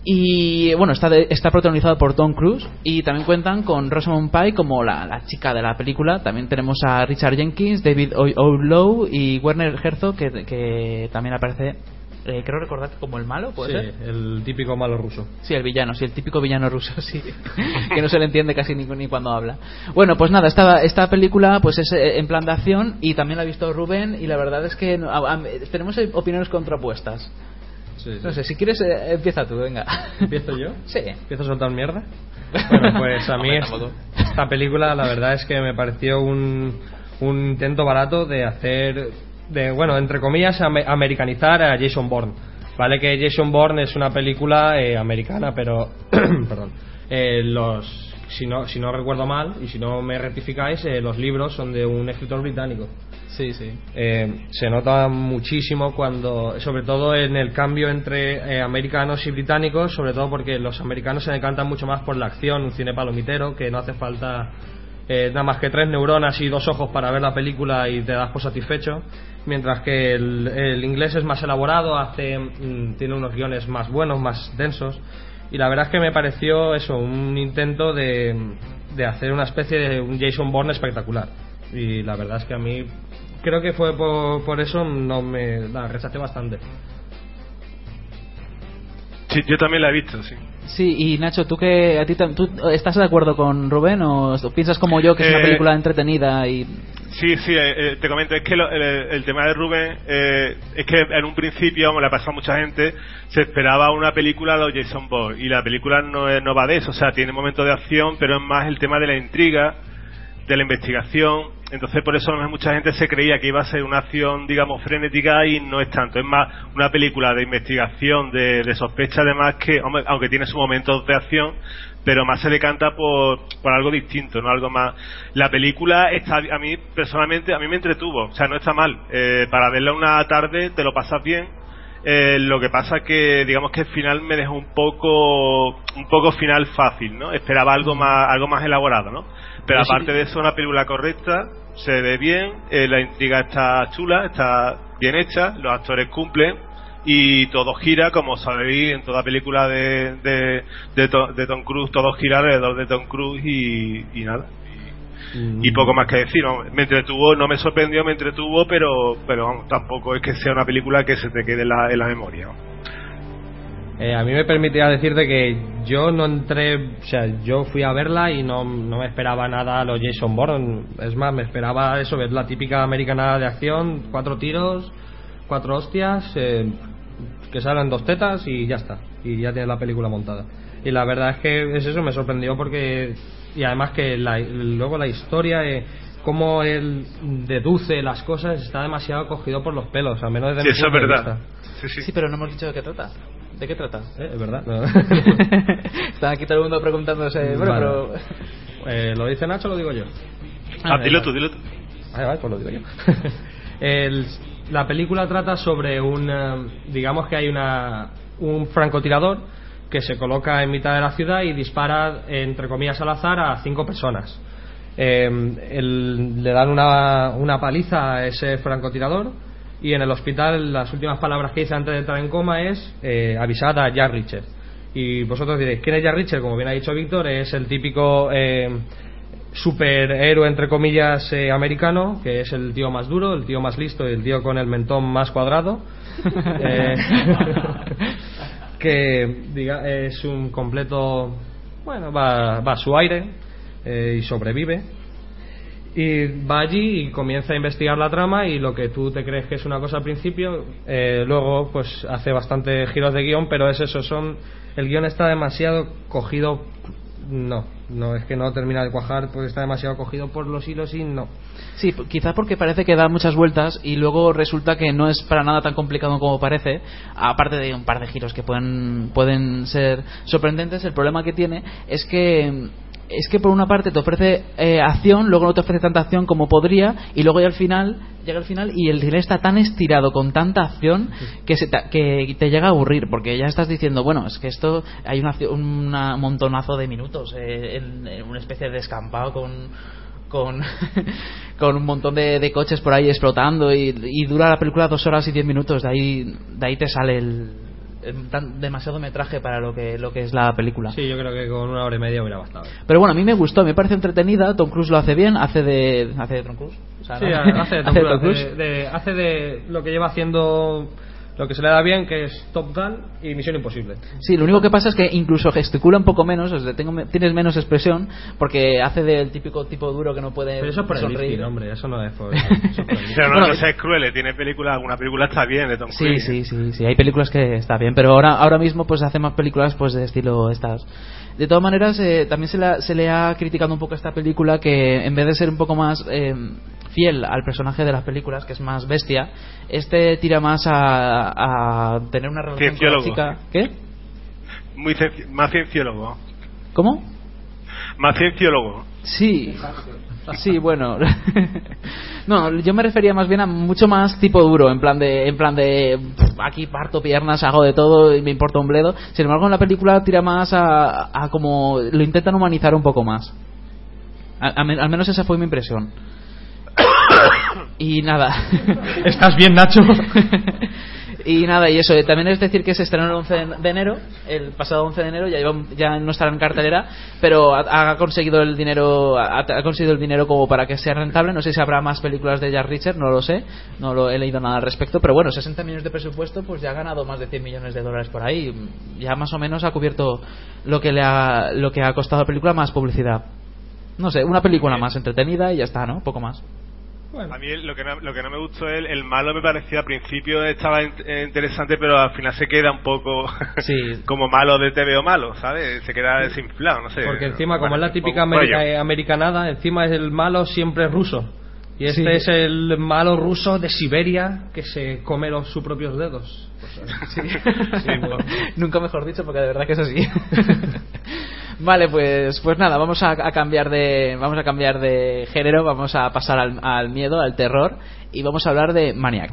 y bueno, está, de- está protagonizado por Tom Cruise y también cuentan con Rosamund Pike como la, la chica de la película. También tenemos a Richard Jenkins, David O- Oyelowo y Werner Herzog que, que también aparece, eh, creo recordar que como el malo, ¿puede Sí, ser? el típico malo ruso. Sí, el villano, sí, el típico villano ruso, *laughs* sí. que no se le entiende casi ni, ni cuando habla. Bueno, pues nada, esta, esta película pues es eh, en plan de acción y también la ha visto Rubén y la verdad es que a- a- tenemos eh, opiniones contrapuestas. Sí, sí. No sé, si quieres eh, empieza tú, venga. ¿Empiezo yo? Sí. ¿Empiezo a soltar mierda? *laughs* Bueno, pues a mí Hombre, es- tampoco. esta película la verdad es que me pareció un, un intento barato de hacer, de bueno, entre comillas, ame- americanizar a Jason Bourne. Vale que Jason Bourne es una película eh, americana, pero, *clears throat* perdón, eh, los, si no, si no recuerdo mal y si no me rectificáis, eh, los libros son de un escritor británico. Sí, sí. Eh, se nota muchísimo cuando, sobre todo en el cambio entre eh, americanos y británicos, sobre todo porque los americanos se decantan mucho más por la acción, un cine palomitero, que no hace falta eh, nada más que tres neuronas y dos ojos para ver la película y te das por satisfecho, mientras que el, el inglés es más elaborado, hace, mm, tiene unos guiones más buenos, más densos, y la verdad es que me pareció eso, un intento de, de hacer una especie de un Jason Bourne espectacular. Y la verdad es que a mí creo que fue por, por eso no me la rechacé bastante. Sí, yo también la he visto, sí. Sí, y Nacho, ¿tú, que, a ti, ¿tú estás de acuerdo con Rubén o piensas como yo que es una Eh, película entretenida y Sí, sí, eh, eh, te comento, es que lo- el, el tema de Rubén, eh, es que en un principio, como le ha pasado a mucha gente, se esperaba una película de Jason Bourne, y la película no, es- no va de eso, o sea, tiene momentos de acción, pero es más el tema de la intriga, de la investigación, entonces por eso mucha gente se creía que iba a ser una acción, digamos, frenética y no es tanto, es más una película de investigación, de, de sospecha además que, aunque tiene sus momentos de acción, pero más se decanta por, por algo distinto, no algo más. La película está, a mí personalmente, a mí me entretuvo, o sea, no está mal. Eh, para verla una tarde te lo pasas bien. Eh, lo que pasa que, digamos que el final me dejó un poco, un poco final fácil, ¿no? Esperaba algo más, algo más elaborado, ¿no? Pero sí- aparte de eso, una película correcta, se ve bien, eh, la intriga está chula, está bien hecha, los actores cumplen y todo gira, como sabéis, en toda película de, de, de, To- de Tom Cruise, todo gira alrededor de Tom Cruise y, y nada. Y poco más que decir, ¿no? me entretuvo, no me sorprendió, me entretuvo, pero, pero vamos, tampoco es que sea una película que se te quede en la, en la memoria. ¿no? Eh, a mí me permitía decirte que yo no entré, o sea, yo fui a verla y no, no me esperaba nada a los Jason Bourne. Es más, me esperaba eso, ver la típica americana de acción, cuatro tiros, cuatro hostias, eh, que salen dos tetas y ya está. Y ya tienes la película montada. Y la verdad es que es eso, me sorprendió porque. Y además que la- luego la historia, eh, cómo él deduce las cosas, está demasiado cogido por los pelos, al menos desde Sí, mi eso es verdad. vista. Sí, pero no hemos dicho de qué trata. ¿De qué trata? Eh, es verdad. no. *laughs* Está aquí todo el mundo preguntándose, bueno, Vale. pero... Eh, ¿Lo dice Nacho o lo digo yo? Ah, dilo tú, dilo tú. Vale, vale, pues lo digo yo. *laughs* El- la película trata sobre un. eh, digamos que hay una, un francotirador que se coloca en mitad de la ciudad y dispara, entre comillas, al azar a cinco personas. Eh, el- le dan una, una paliza a ese francotirador y en el hospital las últimas palabras que dice antes de entrar en coma es eh, avisad a Jack Richard. Y vosotros diréis, ¿quién es Jack Richard? Como bien ha dicho Víctor, es el típico eh, superhéroe, entre comillas, eh, americano, que es el tío más duro, el tío más listo y el tío con el mentón más cuadrado. *laughs* Eh, *laughs* que diga, es un completo. Bueno, va, va a su aire eh, y sobrevive. Y va allí y comienza a investigar la trama y lo que tú te crees que es una cosa al principio, eh, luego pues hace bastante giros de guion, pero es eso, son el guion está demasiado cogido, no, no es que no termina de cuajar porque está demasiado cogido por los hilos y no. Sí, p- quizá porque parece que da muchas vueltas y luego resulta que no es para nada tan complicado como parece, aparte de un par de giros que pueden, pueden ser sorprendentes, el problema que tiene es que es que por una parte te ofrece eh, acción, luego no te ofrece tanta acción como podría y luego ya al final llega al final y el cine está tan estirado con tanta acción que, se te, que te llega a aburrir porque ya estás diciendo bueno es que esto hay una, una- un montonazo de minutos eh, en, en una especie de descampado con con, *laughs* con un montón de, de coches por ahí explotando y, y dura la película dos horas y diez minutos de ahí de ahí te sale el, demasiado metraje para lo que lo que es la película Sí, yo creo que con una hora y media hubiera bastado. pero bueno a mí me gustó me parece entretenida Tom Cruise lo hace bien hace de hace de Tom Cruise O sea, Sí, ¿no? hace de, Tom *laughs* Hace de Cruise, Tom Cruise. hace de- hace de lo que lleva haciendo lo que se le da bien, que es Top Gun y Misión Imposible. Sí, lo único que pasa es que incluso gesticula un poco menos, o sea, tengo, tienes menos expresión, porque hace del típico tipo duro que no puede Pero eso es por el sonreír. hombre, eso no es por... *laughs* eso es por el lifting. Pero no, Bueno, no seas cruel, tiene película, alguna película está bien de Tom Sí, Cruise. sí, sí, sí, hay películas que está bien, pero ahora ahora mismo pues hace más películas pues de estilo estas. De todas maneras, eh, también se le, ha, se le ha criticado un poco a esta película que en vez de ser un poco más eh, fiel al personaje de las películas, que es más bestia, este tira más a, a tener una relación la Cienciólogo. ¿Qué? Muy más cienciólogo. ¿Cómo? Más cienciólogo. Sí, sí, bueno. *laughs* no, yo me refería más bien a mucho más tipo duro, en plan de, en plan de pff, aquí parto piernas, hago de todo y me importa un bledo. Sin embargo, en la película tira más a, a como lo intentan humanizar un poco más. A- a men- al menos esa fue mi impresión. *coughs* y nada. ¿Estás bien, Nacho? *laughs* Y nada, y eso, eh, también es decir que se estrenó el 11 de enero, el pasado 11 de enero, ya, iba- ya no estará en cartelera, pero ha, ha conseguido el dinero ha, ha conseguido el dinero como para que sea rentable. No sé si habrá más películas de Jack Richard, no lo sé, no lo he leído nada al respecto, pero bueno, 60 millones de presupuesto, pues ya ha ganado más de 100 millones de dólares por ahí, ya más o menos ha cubierto lo que le ha, lo que ha costado la película más publicidad. No sé, una película más entretenida y ya está, ¿no? Poco más. A mí lo que, no, lo que no me gustó es el, el malo me parecía al principio estaba in- eh, interesante pero al final se queda un poco *laughs* como malo de TVO malo, ¿sabes? Se queda desinflado, no sé. Porque encima, como Bueno, es la típica america- eh, americanada, encima es el malo siempre ruso. Y este Sí. es el malo ruso de Siberia que se come los, sus propios dedos. *laughs* Sí. *laughs* Nunca mejor dicho, porque de verdad que es así. *laughs* vale, pues, pues nada, vamos a, a cambiar de, vamos a cambiar de género, vamos a pasar al, al miedo, al terror, y vamos a hablar de Maniac.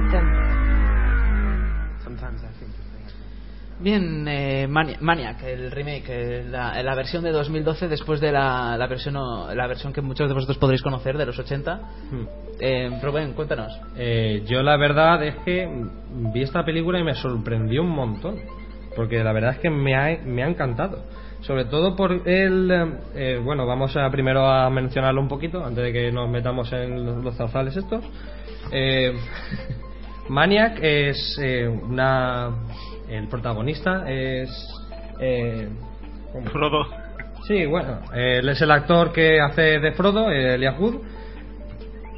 I love them. Sometimes I think Bien, eh, Mani- Maniac, el remake, eh, la, la versión de 2012 después de la, la versión o- la versión que muchos de vosotros podréis conocer de los 80. Hmm. Eh, Rubén, cuéntanos. Eh, yo la verdad es que vi esta película y me sorprendió un montón. Porque la verdad es que me ha, me ha encantado. Sobre todo por el... eh, bueno, vamos a primero a mencionarlo un poquito antes de que nos metamos en los, los zarzales estos. Eh, *laughs* Maniac es eh, una... El protagonista es... Eh. Frodo. Sí, bueno, él es el actor que hace de Frodo, eh, Elijah Wood,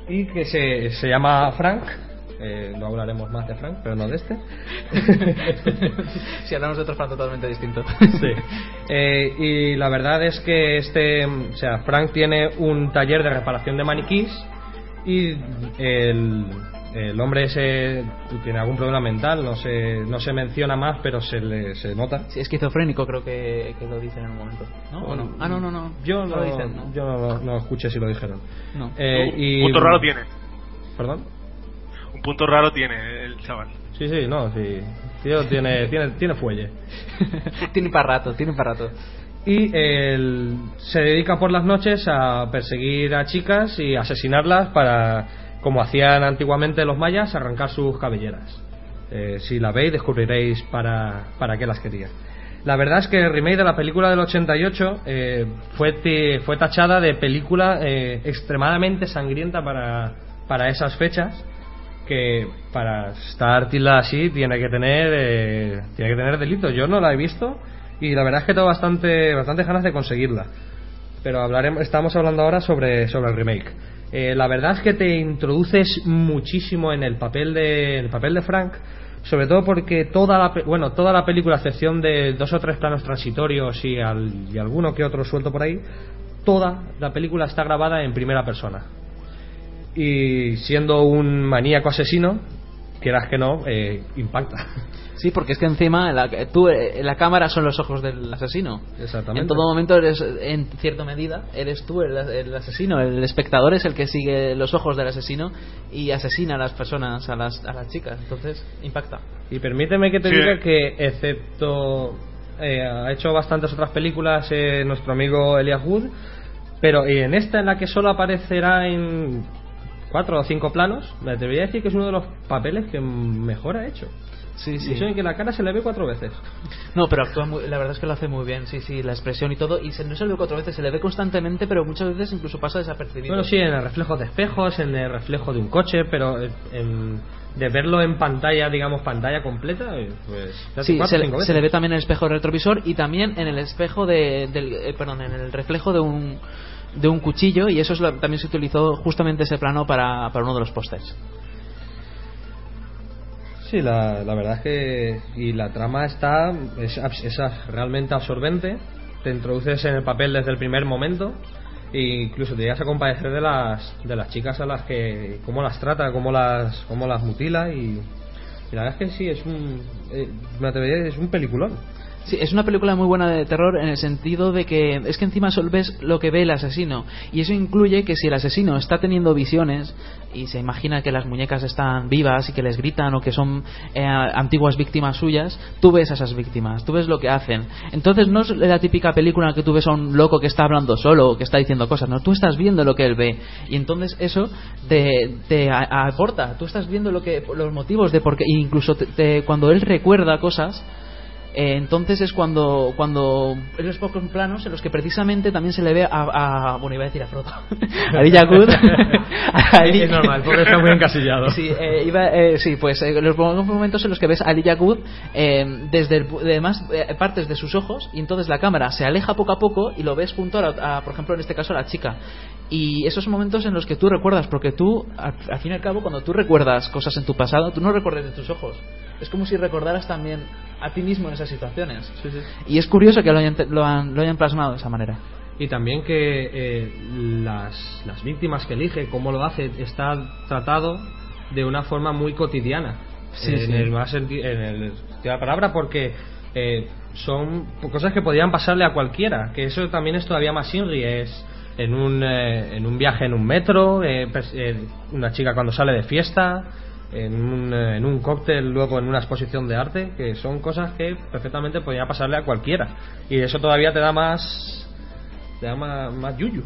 y que se, se llama Frank. Eh, no hablaremos más de Frank, pero no de este. *laughs* si hablamos de otro fan totalmente distinto. Sí. Eh, y la verdad es que este, o sea, Frank tiene un taller de reparación de maniquís y el, el hombre ese tiene algún problema mental, no se, no se menciona más, pero se le se nota. Sí, esquizofrénico creo que, que lo dicen en un momento. ¿No? ¿O no? Ah, no, no, no. Yo No lo dicen, ¿no? yo no, no escuché si lo dijeron. No. Eh, Un y- punto raro tiene. ¿Perdón? Un punto raro tiene el chaval. Sí, sí, no, sí. Tío, tiene, *laughs* tiene, tiene fuelle. *laughs* tiene para rato, tiene para rato. Y él se dedica por las noches a perseguir a chicas y asesinarlas para, como hacían antiguamente los mayas, arrancar sus cabelleras. Eh, si la veis, descubriréis para, para qué las quería. La verdad es que el remake de la película del 88 eh, fue, fue tachada de película eh, extremadamente sangrienta para, para esas fechas que para estar tilda así tiene que tener eh, tiene que tener delito. Yo no la he visto y la verdad es que tengo bastante bastante ganas de conseguirla. Pero hablaremos estamos hablando ahora sobre sobre el remake. Eh, la verdad es que te introduces muchísimo en el papel de el papel de Frank, sobre todo porque toda la bueno toda la película, a excepción de dos o tres planos transitorios y, al- y alguno que otro suelto por ahí, toda la película está grabada en primera persona. Y siendo un maníaco asesino, quieras que no, eh, impacta. *laughs* Sí, porque es que encima la, tú, eh, la cámara son los ojos del asesino. Exactamente. En todo momento eres, en cierta medida, eres tú el, el asesino. El espectador es el que sigue los ojos del asesino y asesina a las personas, a las, a las chicas. Entonces, impacta. Y permíteme que te Sí. diga que, excepto. eh, ha hecho bastantes otras películas eh, nuestro amigo Elias Wood, pero en esta en la que solo aparecerá en cuatro o cinco planos, me atrevería a decir que es uno de los papeles que mejor ha hecho. Sí, Y sí. eso en que la cara se le ve cuatro veces. No, pero actúa muy- la verdad es que lo hace muy bien, sí, sí, la expresión y todo. Y se, no se le ve cuatro veces, se le ve constantemente, pero muchas veces incluso pasa desapercibido. Bueno, sí, en el reflejo de espejos, en el reflejo de un coche, pero en- de verlo en pantalla, digamos, pantalla completa, eh, pues Sí, cuatro veces. se le ve también en el espejo retrovisor y también en el espejo de, del, eh, perdón, en el reflejo de un de un cuchillo y eso es lo- también se utilizó justamente ese plano para, para uno de los pósters. Sí, la, la verdad es que y la trama está es, es realmente absorbente. Te introduces en el papel desde el primer momento e incluso te llegas a compadecer de las de las chicas a las que cómo las trata, cómo las cómo las mutila y, y la verdad es que sí es un eh, es un peliculón. Sí, es una película muy buena de terror en el sentido de que es que encima solo ves lo que ve el asesino y eso incluye que si el asesino está teniendo visiones y se imagina que las muñecas están vivas y que les gritan o que son eh, antiguas víctimas suyas, tú ves a esas víctimas, tú ves lo que hacen. Entonces no es la típica película que tú ves a un loco que está hablando solo o que está diciendo cosas, no, tú estás viendo lo que él ve y entonces eso te, aporta, tú estás viendo lo que los motivos de por qué, incluso te- cuando él recuerda cosas eh, entonces es cuando cuando en los pocos planos en los que precisamente también se le ve a, a- bueno iba a decir a Frodo *laughs* a Wood *laughs* a Es normal, pobre está muy encasillado. sí, eh, iba, eh, sí pues eh, los pocos momentos en los que ves a Elijah Wood eh, desde el, pu- de más eh, partes de sus ojos y entonces la cámara se aleja poco a poco y lo ves junto a, la- a, por ejemplo en este caso a la chica. Y esos momentos en los que tú recuerdas porque tú al, al fin y al cabo cuando tú recuerdas cosas en tu pasado tú no recuerdas de tus ojos es como si recordaras también a ti mismo en esas situaciones y es curioso que lo hayan, lo han, lo hayan plasmado de esa manera Y también que eh, las, las víctimas que elige, cómo lo hace, está tratado de una forma muy cotidiana. Sí, en, sí. El más en el sentido de la palabra, porque eh, son cosas que podrían pasarle a cualquiera. Que eso también es todavía más Inri. Es en un, eh, en un viaje en un metro, eh, eh, una chica cuando sale de fiesta. En un, eh, en un cóctel, luego en una exposición de arte, que son cosas que perfectamente podría pasarle a cualquiera. Y eso todavía te da más, te da más, más yuyu.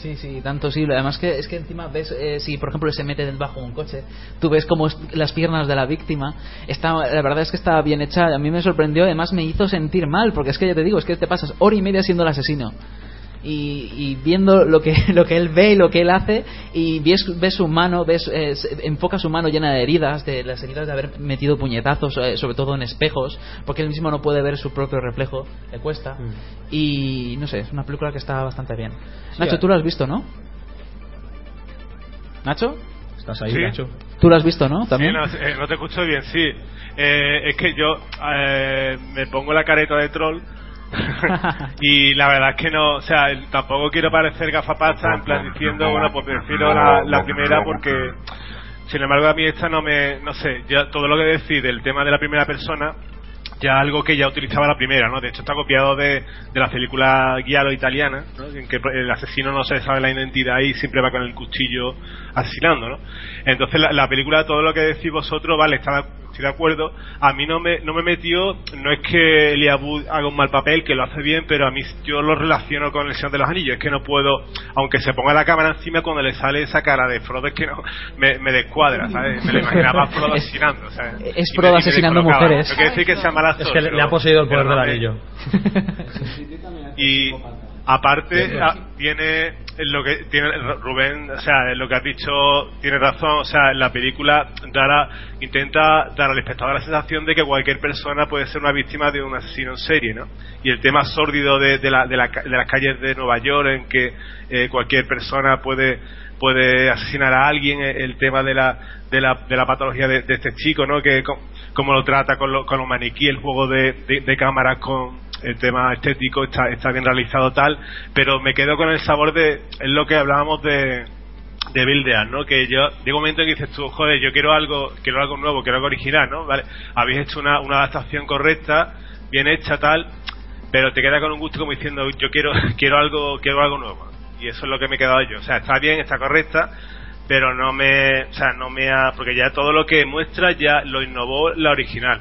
Sí, sí, tanto sí. Además que es que encima ves, eh, si por ejemplo se mete debajo de un coche, tú ves como las piernas de la víctima. Está, la verdad es que está bien hecha. A mí me sorprendió, además me hizo sentir mal, porque es que ya te digo, es que te pasas hora y media siendo el asesino. Y, y viendo lo que *laughs* lo que él ve y lo que él hace y ves, ves su mano ves eh, enfoca su mano llena de heridas de las heridas de haber metido puñetazos eh, sobre todo en espejos porque él mismo no puede ver su propio reflejo le cuesta. Y no sé es una película que está bastante bien. Sí, Nacho a- tú lo has visto no Nacho Estás ahí, Sí. Nacho. tú lo has visto no también Sí, no, eh, no te escucho bien, sí. Eh, es que yo eh, me pongo la careta de troll *laughs* y la verdad es que no, o sea, tampoco quiero parecer gafapasta en plan diciendo, bueno, pues prefiero la, la primera porque, sin embargo, a mí esta no me, no sé, ya todo lo que decís del tema de la primera persona, ya algo que ya utilizaba la primera, ¿no? De hecho está copiado de, de la película Guialo italiana, ¿no? En que el asesino no se sabe la identidad y siempre va con el cuchillo asesinando, ¿no? Entonces la, la película, todo lo que decís vosotros, vale, está, estoy de acuerdo, a mí no me, no me metió, no es que Elia Wood haga un mal papel, que lo hace bien, pero a mí yo lo relaciono con el Señor de los Anillos, es que no puedo, aunque se ponga la cámara encima, cuando le sale esa cara de Frodo, es que no, me, me descuadra, ¿sabes? Me lo imaginaba *laughs* Frodo Es- asesinando, o sea, es Frodo asesinando mujeres. No quiere decir que sea mal actor, Es que le- pero- le ha poseído el poder del anillo. y aparte a- tiene lo que tiene Rubén o sea lo que has dicho tiene razón o sea la película dará, intenta dar al espectador la sensación de que cualquier persona puede ser una víctima de un asesino en serie no y el tema sórdido de, de, la- de la de las calles de Nueva York en que eh, cualquier persona puede puede asesinar a alguien eh, el tema de la de la, de la patología de, de este chico no que co- como lo trata con, lo- con los maniquí el juego de, de, de cámaras con el tema estético está, está bien realizado tal pero me quedo con el sabor de es lo que hablábamos de de Buildear, ¿no? Que yo, llega un momento en que dices tú, joder, yo quiero algo, quiero algo nuevo, quiero algo original, ¿no? Vale, habéis hecho una, una adaptación correcta, bien hecha, tal, pero te queda con un gusto como diciendo, yo quiero, *laughs* quiero algo, quiero algo nuevo. Y eso es lo que me he quedado yo. O sea, está bien, está correcta, pero no me, o sea, no me ha, porque ya todo lo que muestra ya lo innovó la original.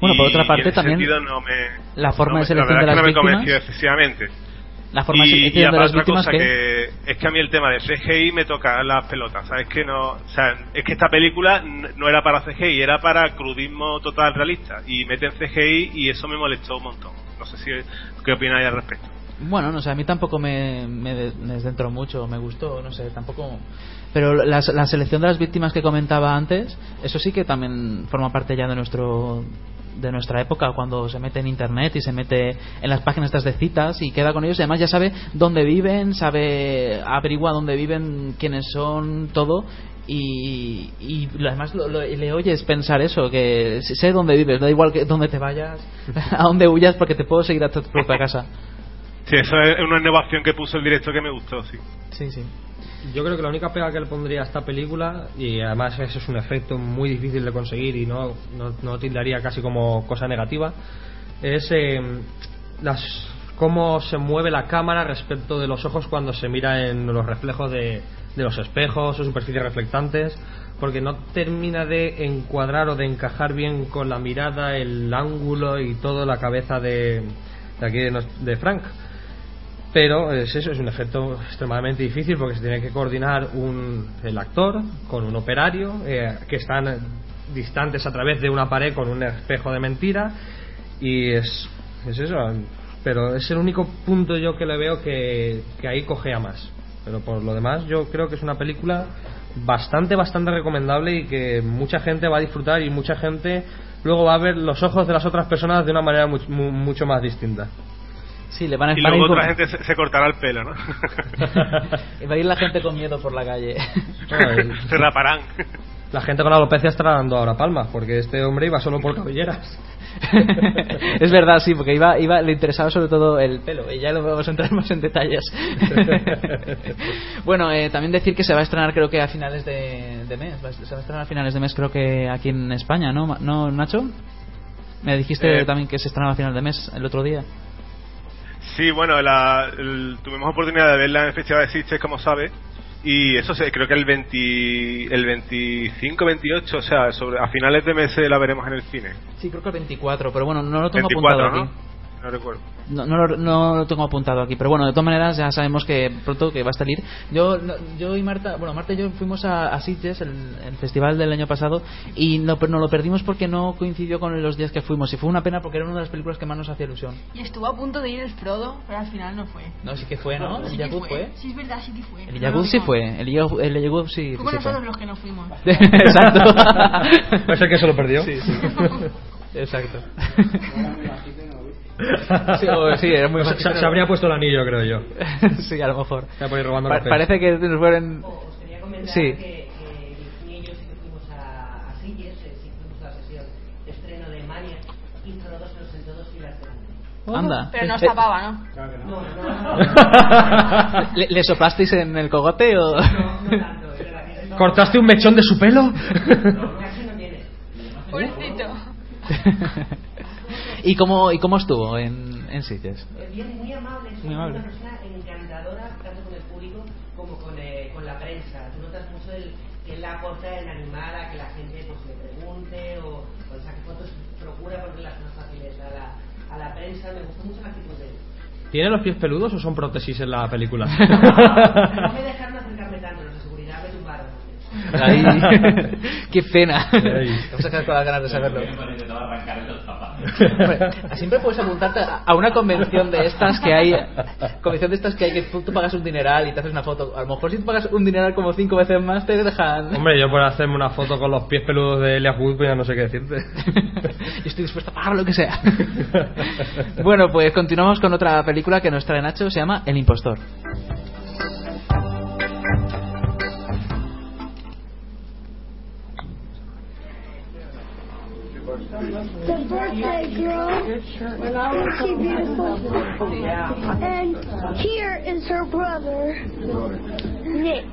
Bueno, por otra parte también sentido no me, la forma no de selección la de las que no víctimas excesivamente. la forma de Y, y selección de las víctimas cosa que que... es que a mí el tema de CGI me toca las pelotas, ¿sabes? Que no, o sea, es que esta película no era para CGI, era para crudismo total realista y meten CGI y eso me molestó un montón. No sé si qué opináis al respecto. Bueno, no sé, a mí tampoco me, me de- me mucho, me gustó, no sé, tampoco. Pero la, la selección de las víctimas que comentaba antes, eso sí que también forma parte ya de nuestro de nuestra época cuando se mete en internet y se mete en las páginas estas de citas y queda con ellos y además ya sabe dónde viven sabe averigua dónde viven quiénes son todo y, y además lo- lo- le oyes pensar eso que sé dónde vives da igual que dónde te vayas *laughs* a dónde huyas porque te puedo seguir a tu propia casa Sí, eso es una innovación que puso el director que me gustó, sí. Sí, sí. Yo creo que la única pega que le pondría a esta película, y además ese es un efecto muy difícil de conseguir y no, no, no tildaría casi como cosa negativa, es eh, las cómo se mueve la cámara respecto de los ojos cuando se mira en los reflejos de, de los espejos o superficies reflectantes porque no termina de encuadrar o de encajar bien con la mirada, el ángulo y toda la cabeza de, de aquí de, de Frank. Pero es eso, es un efecto extremadamente difícil porque se tiene que coordinar un, el actor con un operario eh, que están distantes a través de una pared con un espejo de mentira y es, es eso. Pero es el único punto yo que le veo que, que ahí cogea más. Pero por lo demás yo creo que es una película bastante, bastante recomendable y que mucha gente va a disfrutar y mucha gente luego va a ver los ojos de las otras personas de una manera much- mu- mucho más distinta. Sí, le van a Y luego otra con- gente se, se cortará el pelo, ¿no? va a ir la gente con miedo por la calle. *laughs* se raparán. La gente con alopecia estará dando ahora palmas, porque este hombre iba solo por cabelleras. *laughs* es verdad, sí, porque iba, iba, le interesaba sobre todo el pelo, y ya lo vamos a entrar más en detalles. *laughs* bueno, eh, también decir que se va a estrenar creo que a finales de, de mes, se va a estrenar a finales de mes creo que aquí en España, ¿no, Ma- ¿No Nacho? Me dijiste Eh. también que se estrenaba a final de mes el otro día. Sí, bueno, la- el- tuvimos oportunidad de verla en el Festival de Sitges, como sabes, y eso se, creo que el 20, el 25, 28, o sea, sobre, a finales de mes la veremos en el cine. Sí, creo que el 24, pero bueno, no lo tengo 24, apuntado ¿no? aquí. No recuerdo. No, no, lo, no lo tengo apuntado aquí, pero bueno, de todas maneras ya sabemos que pronto que va a salir. Yo, yo y Marta, bueno, Marta y yo fuimos a, a Sitges, el, el festival del año pasado, y no, no lo perdimos porque no coincidió con los días que fuimos. Y fue una pena porque era una de las películas que más nos hacía ilusión. Y estuvo a punto de ir el Frodo, pero al final no fue. No, sí que fue, ¿no? Sí El Yagut fue. Sí, es verdad, sí que fue. El No Yagut sí fue. El Yagut, el Yagut sí, Fuimos sí fue. nosotros los que no fuimos. *laughs* Exacto. *laughs* ¿Puede ser que se lo perdió? Sí, sí. *laughs* Exacto. *laughs* Sí, o- sí, era muy *laughs* se, habría puesto el anillo, creo yo. *laughs* sí, a lo mejor. Ya por ir robando Pa- café. parece que nos fueron. Os quería comentar Sí. que, que y yo sí que fuimos a, a Sitges, eh, sí que fuimos a la sesión de estreno de Mania y Frodo se nos sentó dos filas delante. Anda. Pero nos Eh, tapaba, ¿no? No, no, no. ¿Le, le soplasteis en el cogote o.? ¿Cortaste un mechón de su pelo? Pobrecito. ¿Y cómo, ¿Y cómo estuvo en, en Sitges? Eh, Bien, muy amable, es Muy amable. una persona encantadora, tanto con el público como con, eh, con la prensa. Tú notas mucho el, que él aporta en animar a que la gente pues, le pregunte o, o saque fotos, procura ponerlas más fáciles a la, a la prensa. Me gustó mucho la actitud de él. ¿Tiene los pies peludos o son prótesis en la película? *laughs* No me dejaron acercarme tanto, los de seguridad me Ahí. *laughs* Qué pena. Vamos a quedar con las ganas de saberlo. Siempre puedes apuntarte a a una convención de estas que hay, convención de estas que hay que tú, tú pagas un dineral y te haces una foto. A lo mejor si tú pagas un dineral como cinco veces más te dejan. Hombre, yo por hacerme una foto con los pies peludos de Elias Wood, pues ya no sé qué decirte. *laughs* Yo estoy dispuesto a pagar lo que sea. *laughs* bueno, pues continuamos con otra película que nos trae Nacho, se llama El Impostor. The birthday girl. She beautiful? And here is her brother, Nick.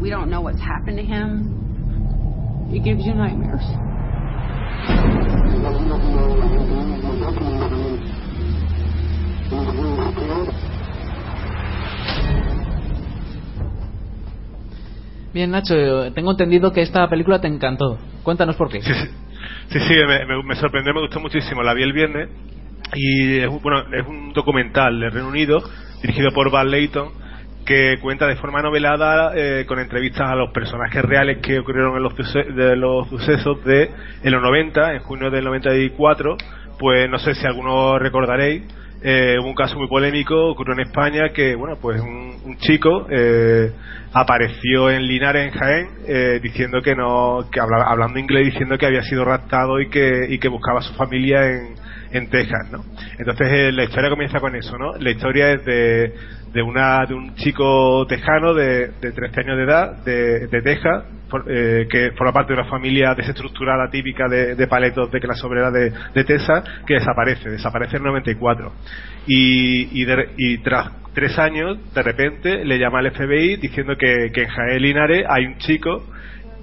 We don't know what's happened to him. It gives you nightmares. Bien, Nacho, tengo entendido que esta película te encantó. Cuéntanos por qué. Sí, sí, me, sorprendió, me gustó muchísimo. La vi el viernes y es, bueno, es un documental de Reino Unido dirigido por Val Layton que cuenta de forma novelada eh, con entrevistas a los personajes reales que ocurrieron en los, de los sucesos de en los 90, en junio del 94. Pues no sé si algunos recordaréis, eh, hubo un caso muy polémico, ocurrió en España, que bueno, pues un, un chico eh, apareció en Linares, en Jaén, eh, diciendo que no, que habla- hablando inglés, diciendo que había sido raptado y que, y que buscaba a su familia en, en Texas, ¿no? Entonces eh, la historia comienza con eso, ¿no? La historia es de, de una de un chico tejano de, de 13 años de edad, de, de Texas, eh, que forma parte de una familia desestructurada típica de, de paletos de clase obrera de, de Texas, que desaparece, desaparece en el 94. Y, y, de- y tras tres años, de repente, le llama al FBI diciendo que, que en Jaén Linares hay un chico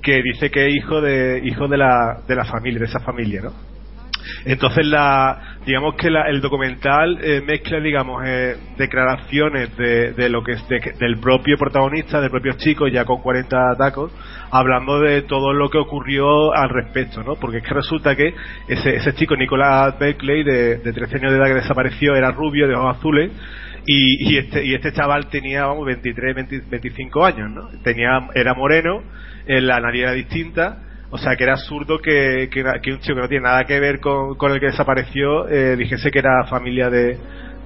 que dice que es hijo de hijo de la, de la familia, de esa familia, ¿no? Entonces, la, digamos que la- el documental eh, mezcla, digamos, eh, declaraciones de, de lo que es de del propio protagonista, del propio chico, ya con 40 tacos, hablando de todo lo que ocurrió al respecto, ¿no? Porque es que resulta que ese, ese chico, Nicolás Beckley, de, de 13 años de edad que desapareció, era rubio, de ojos azules, y, y este y este chaval tenía vamos 23 20 25 años no tenía era moreno eh, la nariz era distinta o sea que era absurdo que, que, un chico que no tiene nada que ver con, con el que desapareció eh, dijese que era familia de,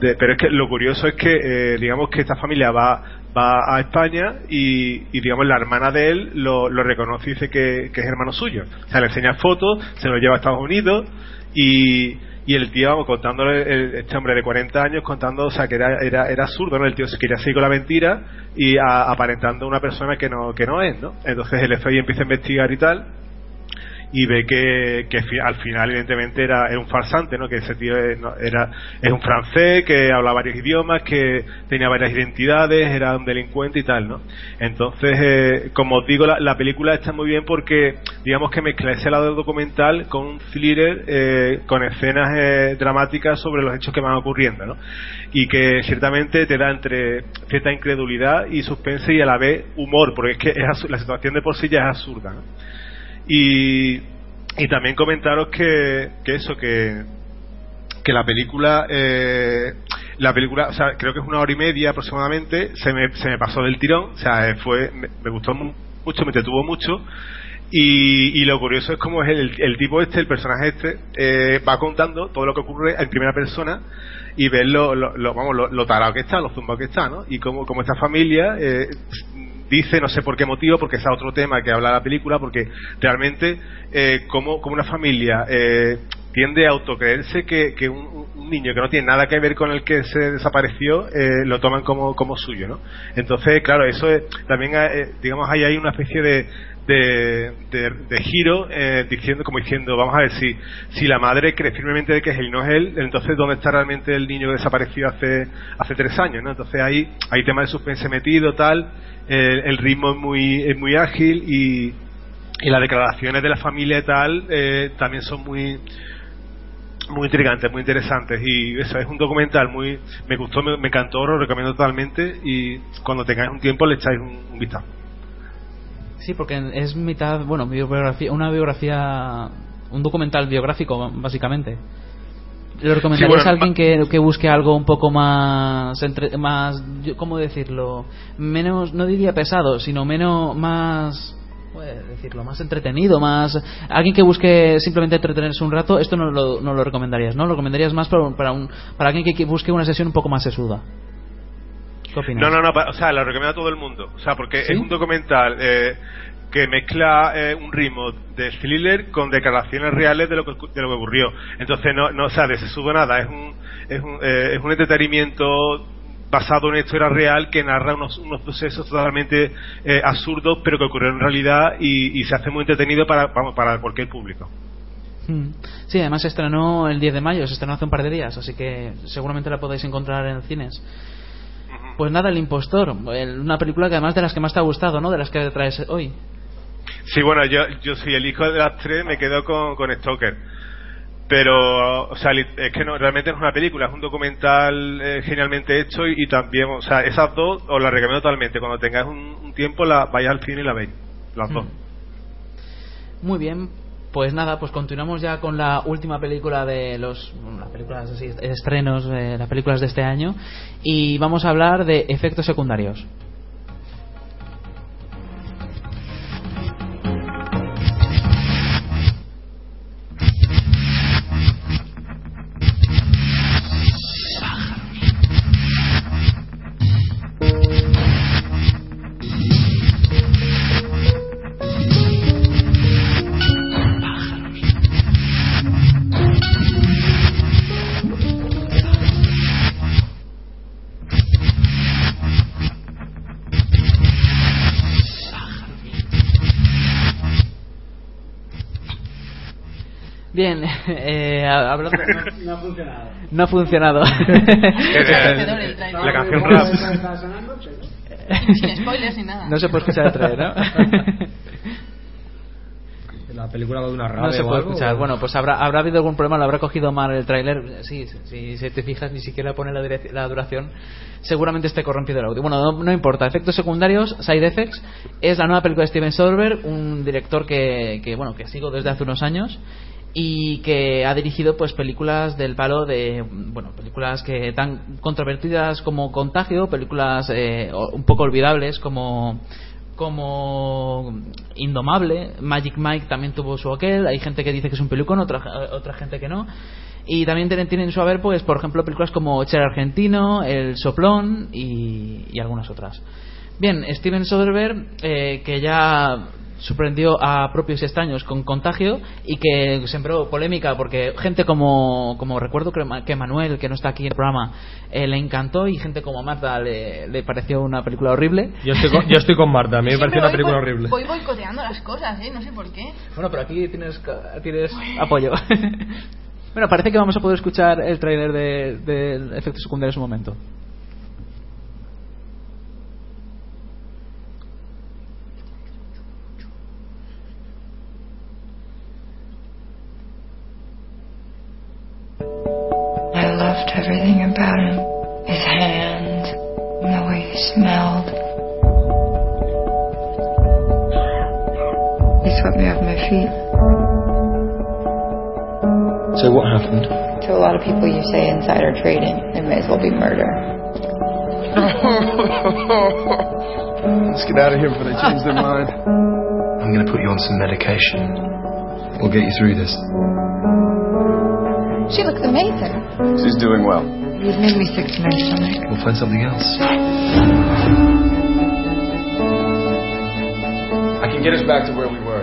de- pero es que lo curioso es que eh, digamos que esta familia va va a España y, digamos la hermana de él lo, reconoce y dice que, que es hermano suyo o sea le enseña fotos se lo lleva a Estados Unidos y y el tío, vamos, contándole, el- este hombre de 40 años, contando, o sea, que era, era, era absurdo, ¿no? El tío se quería seguir con la mentira y a- aparentando una persona que no, que no es, ¿no? Entonces el FBI empieza a investigar y tal, y ve que, que al final evidentemente era, era un farsante, ¿no? Que ese tío era, es un francés que habla varios idiomas, que tenía varias identidades, era un delincuente y tal, ¿no? Entonces, eh, como os digo, la, la película está muy bien porque, digamos que mezcla ese lado documental con un thriller, eh, con escenas eh, dramáticas sobre los hechos que van ocurriendo, ¿no? Y que ciertamente te da entre cierta incredulidad y suspense y a la vez humor, porque es que es la situación de por sí ya es absurda, ¿no? Y, y también comentaros que, que eso, que, que la película, eh, la película, o sea, creo que es una hora y media aproximadamente, se me, se me pasó del tirón, o sea, eh, fue, me, me gustó mu- mucho, me detuvo mucho. Y, y lo curioso es cómo es el, el tipo este, el personaje este, eh, va contando todo lo que ocurre en primera persona y ves lo, lo, lo- vamos, lo, lo tarado que está, lo zumbado que está, ¿no? Y cómo, cómo esta familia eh, dice, no sé por qué motivo, porque es otro tema que habla la película, porque realmente eh, como, como una familia eh, tiende a autocreerse que, que un, un niño que no tiene nada que ver con el que se desapareció eh, lo toman como, como suyo, ¿no? Entonces, claro, eso es, también, eh, digamos, ahí hay una especie de, de, de, de giro eh, diciendo como diciendo vamos a ver si si la madre cree firmemente de que es él no es él entonces dónde está realmente el niño que desapareció hace hace tres años no entonces hay hay tema de suspense metido tal el, ritmo es muy es muy ágil y las declaraciones de la familia y tal eh, también son muy muy intrigantes, muy interesantes y eso es un documental muy me gustó, me, encantó, lo recomiendo totalmente y cuando tengáis un tiempo le echáis un vistazo. Sí, porque es mitad, bueno, biografía, una biografía, un documental biográfico, básicamente. ¿Le recomendarías Sí, bueno, a alguien que, que busque algo un poco más, entre, más, ¿cómo decirlo? Menos, no diría pesado, sino menos, más, decirlo, más entretenido, más, alguien que busque simplemente entretenerse un rato, esto no lo, no lo recomendarías, ¿no? Lo recomendarías más para, un- para, un, para alguien que, que busque una sesión un poco más sesuda. ¿Qué opinas? No, no, no, o sea, lo recomiendo a todo el mundo, o sea, porque ¿Sí? es un documental eh, que mezcla eh, un ritmo de thriller con declaraciones reales de lo que, de lo que ocurrió. Entonces, no, no o sea, de sesudo nada, es un, es un, eh, es un entretenimiento basado en una historia real que narra unos, unos procesos totalmente eh, absurdos, pero que ocurrieron en realidad y, y se hace muy entretenido para, vamos, para cualquier público. Mm. Sí, además se estrenó el 10 de mayo, se estrenó hace un par de días, así que seguramente la podéis encontrar en cines. Pues nada, El Impostor, una película que además de las que más te ha gustado, ¿no? De las que traes hoy. Sí, bueno, yo, yo soy el hijo de las tres, me quedo con, con Stoker. Pero, o sea, es que no, realmente no es una película, es un documental eh, genialmente hecho y, y también, o sea, esas dos os las recomiendo totalmente. Cuando tengáis un, un tiempo, la, vais al cine y la veis, las dos. Muy bien, pues nada, pues continuamos ya con la última película de los las películas así, estrenos, las películas de este año y vamos a hablar de efectos secundarios. *laughs* eh, hablando *laughs* No ha funcionado. no ha funcionado. *laughs* La canción rap. Sin spoilers ni nada. No se puede escuchar el trailer, ¿no? La película va de una rave No se puede algo, escuchar. o- Bueno, pues habrá, habrá habido algún problema, lo habrá cogido mal el tráiler. Sí, sí, si te fijas, ni siquiera pone la, la duración. Seguramente esté corrompido el audio. Bueno, no, no importa. Efectos secundarios, Side Effects, es la nueva película de Steven Soderbergh, un director que, que, bueno, que sigo desde hace unos años y que ha dirigido pues películas del palo de bueno películas que tan controvertidas como Contagio películas eh, un poco olvidables como como Indomable, Magic Mike también tuvo su aquel, hay gente que dice que es un pelucón, otra, otra gente que no. Y también tienen, tienen su haber, pues, por ejemplo, películas como Cher Argentino, El Soplón y, y algunas otras. Bien, Steven Soderbergh, eh, que ya sorprendió a propios y extraños con Contagio y que sembró polémica porque gente como, como recuerdo que Ma- que Manuel, que no está aquí en el programa, eh, le encantó y gente como Marta le, le pareció una película horrible. Yo estoy con, yo estoy con Marta, a mí me *laughs* pareció una película horrible. Voy boicoteando las cosas, ¿eh? No sé por qué. Bueno, pero aquí tienes, ca- tienes apoyo. *laughs* bueno, parece que vamos a poder escuchar el trailer de, de efectos secundarios un momento. People, you say insider trading. It may as well be murder. *laughs* Let's get out of here before they change their mind. I'm gonna put you on some medication. We'll get you through this. She looks amazing. She's doing well. You've made me sick to my stomach. We'll find something else. I can get us back to where we were,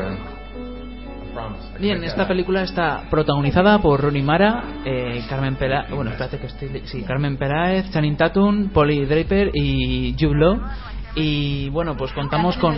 Bien, esta película está protagonizada por Rooney Mara, eh, Carmen Pera, bueno, espérate que estoy, sí, Carmen Peráez, Channing Tatum, Polly Draper y Jude Law. Y bueno, pues contamos con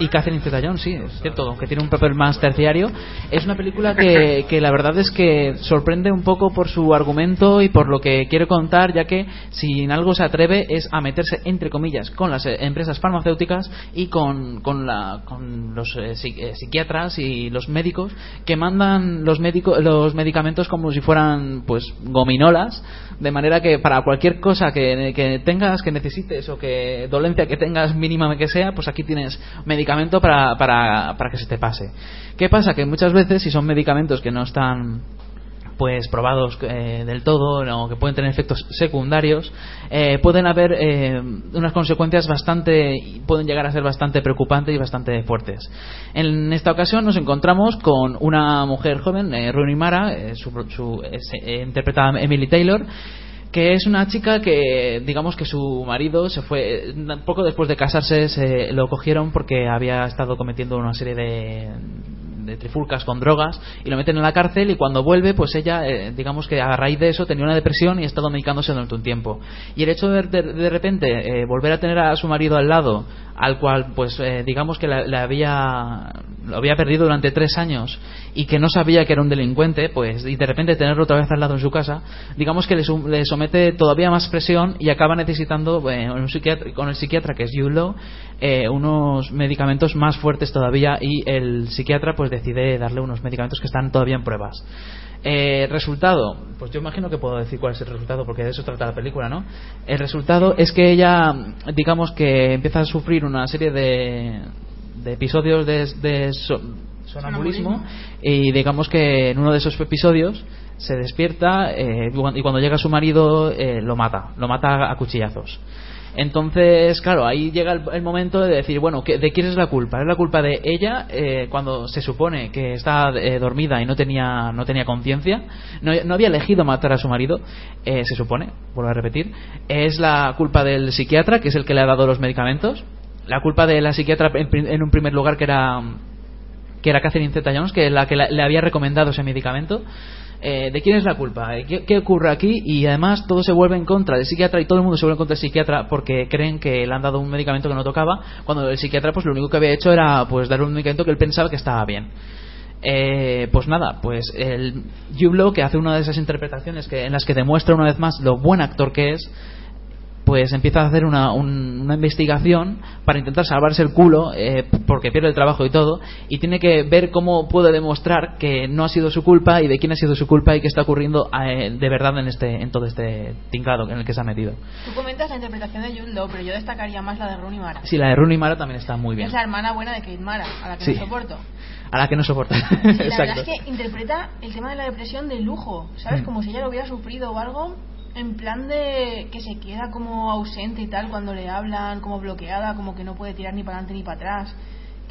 y Catherine Zeta-Jones, sí, es cierto, aunque tiene un papel más terciario. Es una película que, que la verdad es que sorprende un poco por su argumento y por lo que quiere contar, ya que si en algo se atreve es a meterse, entre comillas, con las eh, empresas farmacéuticas y con, con, la, con los eh, eh, psiquiatras y los médicos que mandan los, médico- los medicamentos como si fueran pues gominolas, de manera que para cualquier cosa que, que tengas, que necesites o que que tengas mínima que sea, pues aquí tienes medicamento para, para, para que se te pase. ¿Qué pasa? Que muchas veces si son medicamentos que no están pues probados eh, del todo o que pueden tener efectos secundarios eh, pueden haber eh, unas consecuencias bastante pueden llegar a ser bastante preocupantes y bastante fuertes en esta ocasión nos encontramos con una mujer joven eh, Rooney Mara eh, su, su- interpretada Emily Taylor que es una chica que digamos que su marido se fue poco después de casarse se lo cogieron porque había estado cometiendo una serie de de trifulcas con drogas y lo meten en la cárcel y cuando vuelve pues ella eh, digamos que a raíz de eso tenía una depresión y ha estado medicándose durante un tiempo. Y el hecho de de, de repente eh, volver a tener a su marido al lado al cual pues eh, digamos que la- había lo había perdido durante tres años y que no sabía que era un delincuente pues y de repente tenerlo otra vez al lado en su casa digamos que le, somete todavía más presión y acaba necesitando con el psiquiatra que es Yulo eh, unos medicamentos más fuertes todavía y el psiquiatra pues decide darle unos medicamentos que están todavía en pruebas eh, resultado, pues yo imagino que puedo decir cuál es el resultado porque de eso trata la película, ¿no? El resultado es que ella, digamos que empieza a sufrir una serie de, de episodios de, sonambulismo y digamos que en uno de esos episodios se despierta eh, y cuando llega su marido eh, lo mata, lo mata a cuchillazos. Entonces, claro, ahí llega el, el momento de decir, bueno, ¿qué- ¿de quién es la culpa? ¿Es la culpa de ella eh, cuando se supone que está eh, dormida y no tenía, no tenía conciencia? No, no había elegido matar a su marido, eh, se supone, vuelvo a repetir. ¿Es la culpa del psiquiatra, que es el que le ha dado los medicamentos? La culpa de la psiquiatra, en un primer lugar, que era que era Catherine Zeta-Jones, que es la que le había recomendado ese medicamento. Eh, ¿De quién es la culpa? Eh, ¿Qué, ocurre aquí? Y además todo se vuelve en contra del psiquiatra y todo el mundo se vuelve en contra del psiquiatra porque creen que le han dado un medicamento que no tocaba, cuando el psiquiatra pues lo único que había hecho era pues darle un medicamento que él pensaba que estaba bien. Eh, pues nada, pues el Jude que hace una de esas interpretaciones que, en las que demuestra una vez más lo buen actor que es, pues empieza a hacer una, un- una investigación para intentar salvarse el culo eh, porque pierde el trabajo y todo y tiene que ver cómo puede demostrar que no ha sido su culpa y de quién ha sido su culpa y qué está ocurriendo eh, de verdad en este en todo este tinglado en el que se ha metido. Tú comentas la interpretación de Jude Law, pero yo destacaría más la de Rooney Mara. Sí, la de Rooney Mara también está muy bien. Es la hermana buena de Kate Mara, a la que Sí. no soporto. A la que no soporta. Y *laughs* la verdad Exacto. es que interpreta el tema de la depresión de lujo, ¿sabes? Mm. Como si ella lo hubiera sufrido o algo, en plan de que se queda como ausente y tal cuando le hablan, como bloqueada, como que no puede tirar ni para adelante ni para atrás.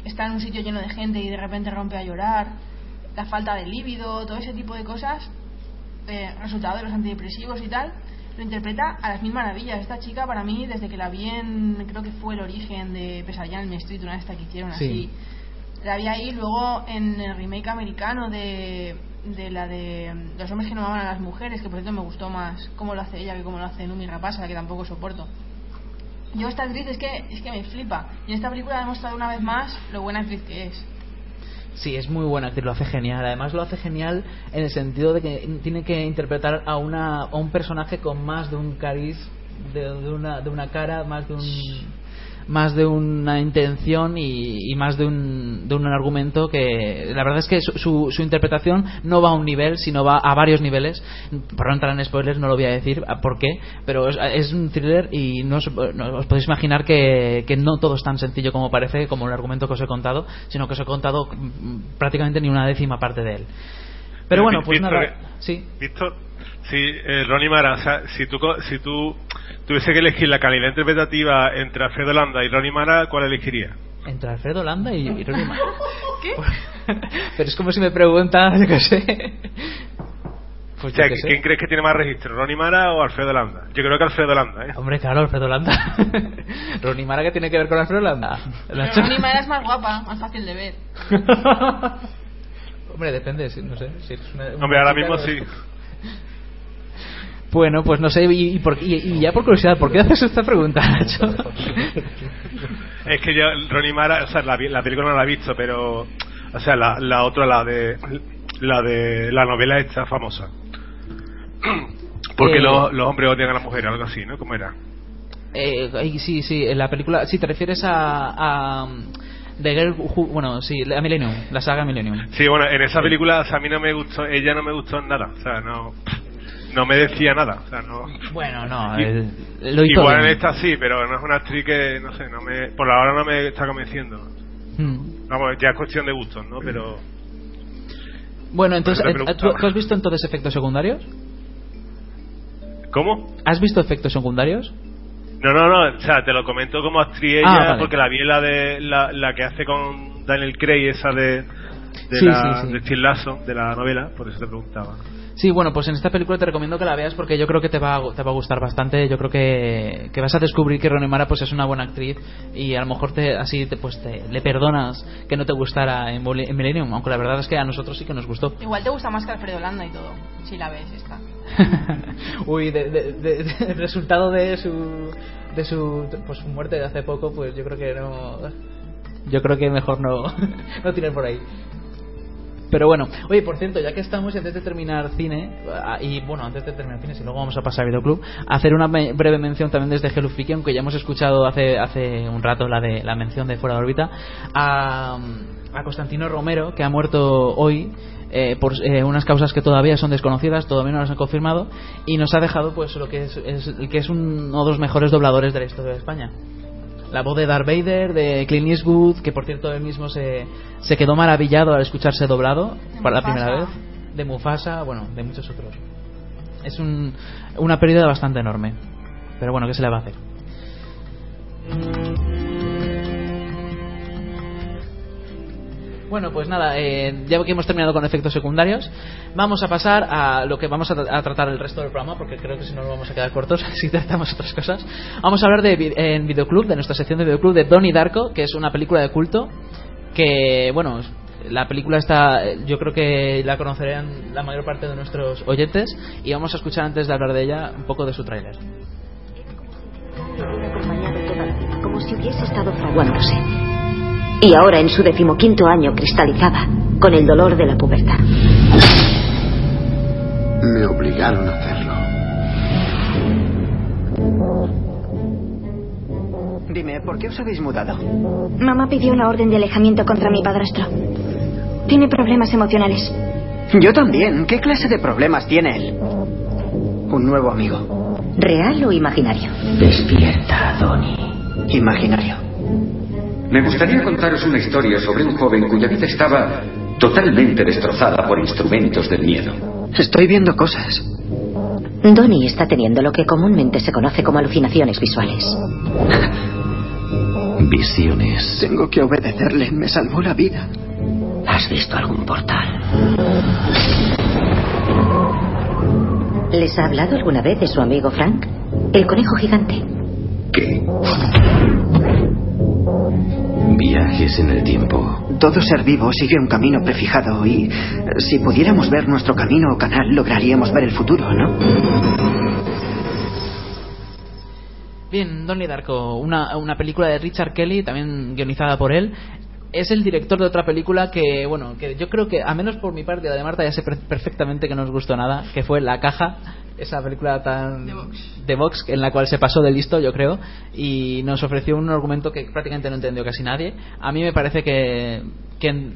Está en un sitio lleno de gente y de repente rompe a llorar. La falta de líbido, todo ese tipo de cosas, eh, resultado de los antidepresivos y tal, lo interpreta a las mil maravillas. Esta chica, para mí, desde que la vi en, creo que fue el origen de Pesadilla en el Street, una de estas que hicieron Sí. así, la vi ahí luego en el remake americano de, de la de Los hombres que no aman a las mujeres, que por cierto me gustó más cómo lo hace ella que cómo lo hace Numi Rapasa, la que tampoco soporto. Yo esta actriz es que, es que me flipa. Y en esta película ha demostrado una vez más lo buena actriz que es. Sí, es muy buena actriz, lo hace genial. Además lo hace genial en el sentido de que tiene que interpretar a, una, a un personaje con más de un cariz, de, de una, de una cara, más de un más de una intención y, y más de un, de un argumento que la verdad es que su, su, su interpretación no va a un nivel sino va a varios niveles. Por no entrar en spoilers no lo voy a decir por qué pero es, es un thriller y no os, no os podéis imaginar que, que no todo es tan sencillo como parece como el argumento que os he contado sino que os he contado prácticamente ni una décima parte de él. Pero bueno pues Víctor, nada sí. Víctor, si eh, Ronnie Mara, o sea, si tú, co- si tú tuviese que elegir la calidad interpretativa entre Alfredo Landa y Ronnie Mara, ¿cuál elegirías? entre Alfredo Landa y, y Ronnie Mara *laughs* ¿Qué? *laughs* pero es como si me preguntas yo qué sé pues o sea, sé. ¿quién crees que tiene más registro, Ronnie Mara o Alfredo Landa? Yo creo que Alfredo Landa, ¿eh? Hombre, claro, Alfredo Landa. *laughs* Ronnie Mara, ¿qué tiene que ver con Alfredo Landa? La Pero Rooney Mara es más guapa, más fácil de ver. Hombre, depende, no sé. Si es una, una Hombre, ahora mismo sí. Bueno, pues no sé, y, y por- y- y ya por curiosidad, ¿por qué haces esta pregunta, Nacho? *laughs* Es que yo, Ronnie Mara, o sea, la, la película no la he visto, pero, o sea, la, la otra, la de, la de la novela esta famosa. *clears throat* Porque Eh. los, los hombres odian a las mujeres, algo así, ¿no? ¿Cómo era? Eh, sí, sí, en la película. Sí, te refieres a. a um, The Girl Who- bueno, sí, a Millennium, la saga Millennium. Sí, bueno, en esa película, o sea, a mí no me gustó, ella no me gustó en nada, o sea, no, no me decía nada, o sea, no. Bueno, no, Y- lo hizo Igual en esta sí, pero no es una actriz que, no sé, no me, por ahora no me está convenciendo. Hmm. Vamos, ya es cuestión de gustos, ¿no? Pero, Bueno, entonces, eh, ¿tú, has visto entonces efectos secundarios? ¿cómo? ¿Has visto efectos secundarios? No, no, no, o sea, te lo comento como actriz Ah, ella, vale. porque la vi en la de, la, la que hace con Daniel Craig, esa de, de Sí, la, sí, sí. de Steve Lasso, de la novela, por eso te preguntaba. Sí, bueno, pues en esta película te recomiendo que la veas porque yo creo que te va a, te va a gustar bastante. Yo creo que, que vas a descubrir que Rooney Mara pues es una buena actriz y a lo mejor te, así te, pues te, le perdonas que no te gustara en, en Millennium, aunque la verdad es que a nosotros sí que nos gustó. Igual te gusta más que Alfredo Landa y todo, si la ves esta. *laughs* Uy, de, de- de- de- el resultado de su de su pues su muerte de hace poco, pues yo creo que no yo creo que mejor no *laughs* no tirar por ahí. Pero bueno, oye, por cierto, ya que estamos y antes de terminar cine, ah, y bueno, antes de terminar cine, si luego vamos a pasar a Videoclub, hacer una breve mención también desde Hello Freaky, aunque ya hemos escuchado hace, hace un rato la de la mención de Fuera de órbita, a, a Constantino Romero, que ha muerto hoy, eh, por eh, unas causas que todavía son desconocidas, todavía no las han confirmado, y nos ha dejado pues lo que es, es- que es uno de los mejores dobladores de la historia de España. La voz de Darth Vader, de Clint Eastwood, que por cierto él mismo se, se quedó maravillado al escucharse doblado De para la primera vez. De Mufasa, bueno, de muchos otros. Es un, una pérdida bastante enorme. Pero bueno, ¿qué se le va a hacer? Bueno, pues nada, eh, ya que hemos terminado con efectos secundarios, vamos a pasar a lo que vamos a, tra- a tratar el resto del programa, porque creo que si no nos vamos a quedar cortos *laughs* si tratamos otras cosas. Vamos a hablar de vi- en Videoclub, de nuestra sección de Videoclub de Donnie Darko, que es una película de culto que, bueno, la película está, yo creo que la conocerán la mayor parte de nuestros oyentes y vamos a escuchar antes de hablar de ella un poco de su tráiler. Como si hubiese estado fraguándose. Y ahora en su decimoquinto año cristalizaba con el dolor de la pubertad. Me obligaron a hacerlo. Dime, ¿por qué os habéis mudado? Mamá pidió una orden de alejamiento contra mi padrastro. Tiene problemas emocionales. Yo también. ¿Qué clase de problemas tiene él? Un nuevo amigo. ¿Real o imaginario? Despierta, Donnie. Imaginario. Me gustaría contaros una historia sobre un joven cuya vida estaba totalmente destrozada por instrumentos del miedo. Estoy viendo cosas. Donnie está teniendo lo que comúnmente se conoce como alucinaciones visuales. *laughs* Visiones. Tengo que obedecerle. Me salvó la vida. ¿Has visto algún portal? ¿Les ha hablado alguna vez de su amigo Frank? El conejo gigante. ¿Qué? Viajes en el tiempo. Todo ser vivo sigue un camino prefijado y eh, si pudiéramos ver nuestro camino o canal, lograríamos ver el futuro, ¿no? Bien, Donnie Darko, una, una película de Richard Kelly, también guionizada por él. Es el director de otra película que, bueno, que yo creo que, a menos por mi parte, la de Marta ya sé per- perfectamente que no os gustó nada, que fue La Caja, esa película tan de Vox en la cual se pasó de listo, yo creo, y nos ofreció un argumento que prácticamente no entendió casi nadie. A mí me parece que, que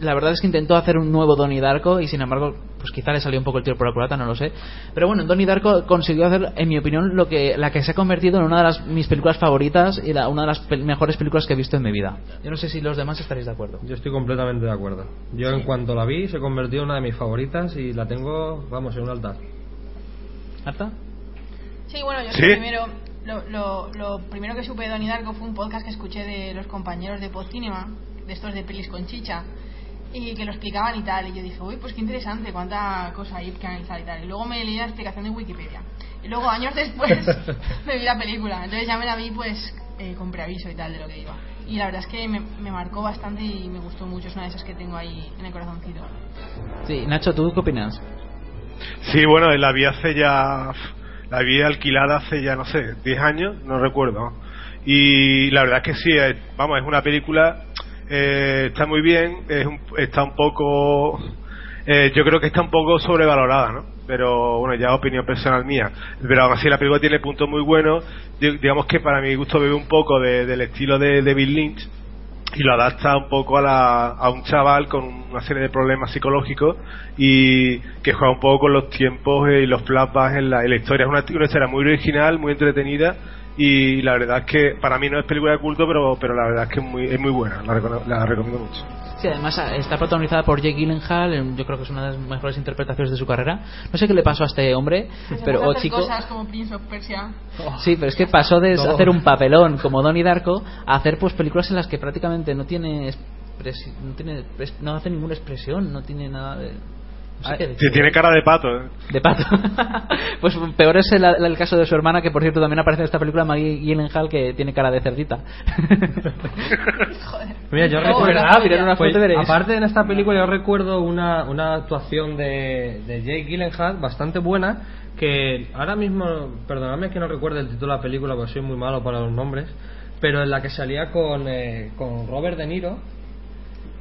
la verdad es que intentó hacer un nuevo Donnie Darko y sin embargo, pues quizá le salió un poco el tiro por la culata, no lo sé. Pero bueno, Donnie Darko consiguió hacer, en mi opinión, lo que la que se ha convertido en una de las, mis películas favoritas y la- una de las pel- mejores películas que he visto en mi vida. Yo no sé si los demás estaréis de acuerdo. Yo estoy completamente de acuerdo. Yo en cuanto la vi se convirtió en una de mis favoritas y la tengo, vamos, en un altar. ¿Marta? Sí, bueno, yo ¿Sí? lo primero, lo, lo, lo primero que supe de Donnie Darko fue un podcast que escuché de los compañeros de Podcinema, de estos de pelis con chicha, y que lo explicaban y tal. Y yo dije, uy, pues qué interesante, cuánta cosa hay que analizar y tal. Y luego me leí la explicación de Wikipedia. Y luego, años después, *laughs* me vi la película. Entonces ya me la vi, pues, eh, con preaviso y tal de lo que iba. Y la verdad es que me, me marcó bastante y me gustó mucho. Es una de esas que tengo ahí en el corazoncito. Sí, Nacho, ¿tú qué opinas? Sí, bueno, la vi hace ya. La vi alquilada hace ya, no sé, 10 años, no recuerdo. Y la verdad es que sí, es- vamos, es una película. Eh, está muy bien, es un- está un poco. eh, yo creo que está un poco sobrevalorada, ¿no? Pero bueno, ya opinión personal mía. Pero aún así la película tiene puntos muy buenos. Di- Digamos que para mi gusto bebe un poco de- del estilo de, de Bill Lynch y lo adapta un poco a, la, a un chaval con una serie de problemas psicológicos y que juega un poco con los tiempos y los flashbacks en la, en la historia. Es una historia muy original, muy entretenida y la verdad es que para mí no es película de culto, pero, pero la verdad es que es muy, es muy buena, la, recono- la recomiendo mucho. Sí, además ah, está protagonizada por Jake Gyllenhaal, en- yo creo que es una de las mejores interpretaciones de su carrera. No sé qué le pasó a este hombre, pero o hacer chico. cosas como Prince of Persia. Sí, pero es que pasó de No. hacer un papelón como Donnie Darko a hacer pues películas en las que prácticamente no tiene expresi- no tiene no hace ninguna expresión, no tiene nada de Sí, tiene cara de pato, ¿eh? de pato. *laughs* pues peor es el, el caso de su hermana que por cierto también aparece en esta película Maggie Gyllenhaal que tiene cara de cerdita. *laughs* Mira, yo No, recuerdo. una Pues, aparte en esta película, yo recuerdo una, una actuación de, de Jake Gyllenhaal bastante buena. Que ahora mismo, perdonadme que no recuerde el título de la película porque soy muy malo para los nombres. Pero en la que salía con, eh, con Robert De Niro.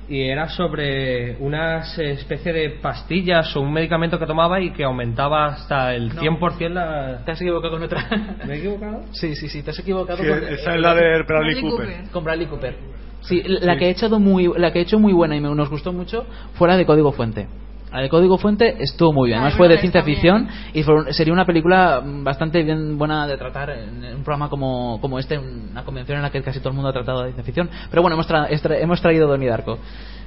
Y era sobre unas especie de pastillas o un medicamento que tomaba y que aumentaba hasta el No. 100% la. ¿Te has equivocado con otra? ¿Me he equivocado? Sí, sí, sí, te has equivocado Sí, con esa es la de Bradley Bradley Cooper. Cooper. Con Bradley Cooper. Sí, la que he hecho muy la que he hecho muy buena y me, nos gustó mucho fue la de Código Fuente. La de Código Fuente estuvo muy bien. Ah, Además fue de ciencia ficción y fue- sería una película mm, bastante bien buena de tratar en un programa como, como este, una convención en la que casi todo el mundo ha tratado de ciencia ficción. Pero bueno, hemos, tra- hemos traído Donnie Darko.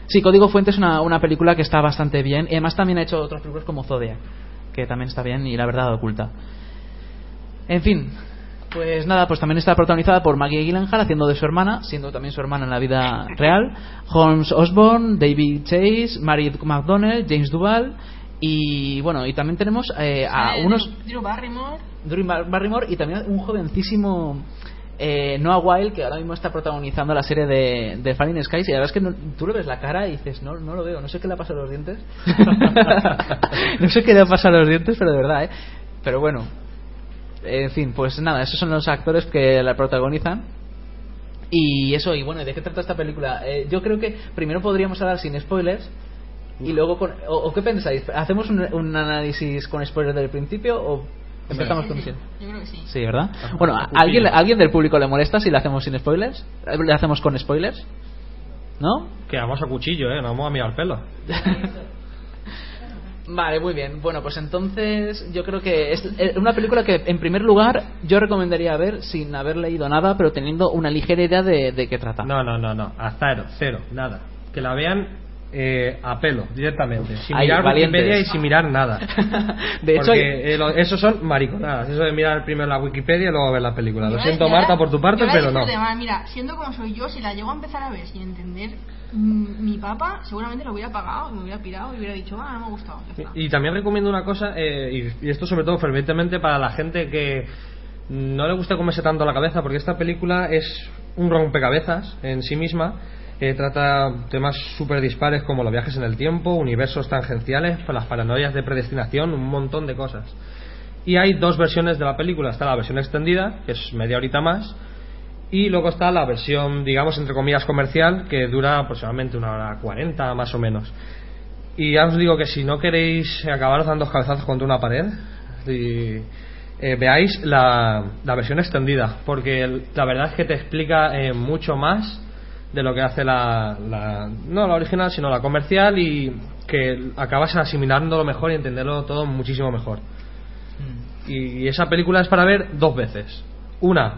Sí, Código Fuente es una, una película que está bastante bien y además también ha hecho otras películas como Zodiac, que también está bien y la verdad oculta. En fin, pues nada, pues también está protagonizada por Maggie Gyllenhaal haciendo de su hermana, siendo también su hermana en la vida real, Holmes Osborne, David Chase, Mary McDonnell, James Duval y bueno, y también tenemos eh, a Sale unos Drew- Barrymore. Drew Bar- Barrymore y también un jovencísimo eh, Noah Wild que ahora mismo está protagonizando la serie de, de Falling Skies y la verdad es que no- tú le ves la cara y dices no, no lo veo, no sé qué le ha pasado a los dientes *laughs* *laughs* no sé qué le ha pasado a los dientes pero de verdad, ¿eh? pero bueno en fin, pues nada, esos son los actores que la protagonizan Y eso, y bueno, ¿de qué trata esta película? Eh, yo creo que primero podríamos hablar sin spoilers. Y luego, con, o, o qué pensáis? ¿Hacemos un, un análisis con spoilers del principio o empezamos con Yo creo que sí. Sí, ¿verdad? Bueno, ¿a ¿alguien, ¿alguien del público le molesta si le hacemos sin spoilers? ¿Le hacemos con spoilers? ¿No? Que vamos a cuchillo, ¿eh? No vamos a mirar el pelo. *laughs* Vale, muy bien. Bueno, pues entonces yo creo que es eh, una película que en primer lugar yo recomendaría ver sin haber leído nada, pero teniendo una ligera idea de, de qué trata. No, no, no, no. A cero, cero, nada. Que la vean eh, a pelo, directamente. Sin mirar valientes. Wikipedia y sin mirar nada. *laughs* De hecho, Porque, eh, lo- eso son mariconadas. Eso de mirar primero la Wikipedia y luego ver la película. Lo siento, Marta, por tu parte, pero no. mira, siendo como soy yo, si la llego a empezar a ver sin entender, mi papá seguramente lo hubiera pagado, me hubiera pirado y hubiera dicho, ah, no me ha gustado. Y también recomiendo una cosa, eh, y, y esto sobre todo fervientemente para la gente que no le gusta comerse tanto la cabeza, porque esta película es un rompecabezas en sí misma. eh, trata temas súper dispares como los viajes en el tiempo, universos tangenciales, las paranoias de predestinación, un montón de cosas. Y hay dos versiones de la película. Está la versión extendida, que es media horita más, y luego está la versión, digamos, entre comillas, comercial, que dura aproximadamente una hora cuarenta, más o menos. Y ya os digo que si no queréis acabaros dando cabezazos contra una pared, y, eh, veáis la, la versión extendida, porque el- la verdad es que te explica eh, mucho más de lo que hace la, la- no la original, sino la comercial, y que acabas asimilándolo mejor y entenderlo todo muchísimo mejor. Y esa película es para ver dos veces. Una,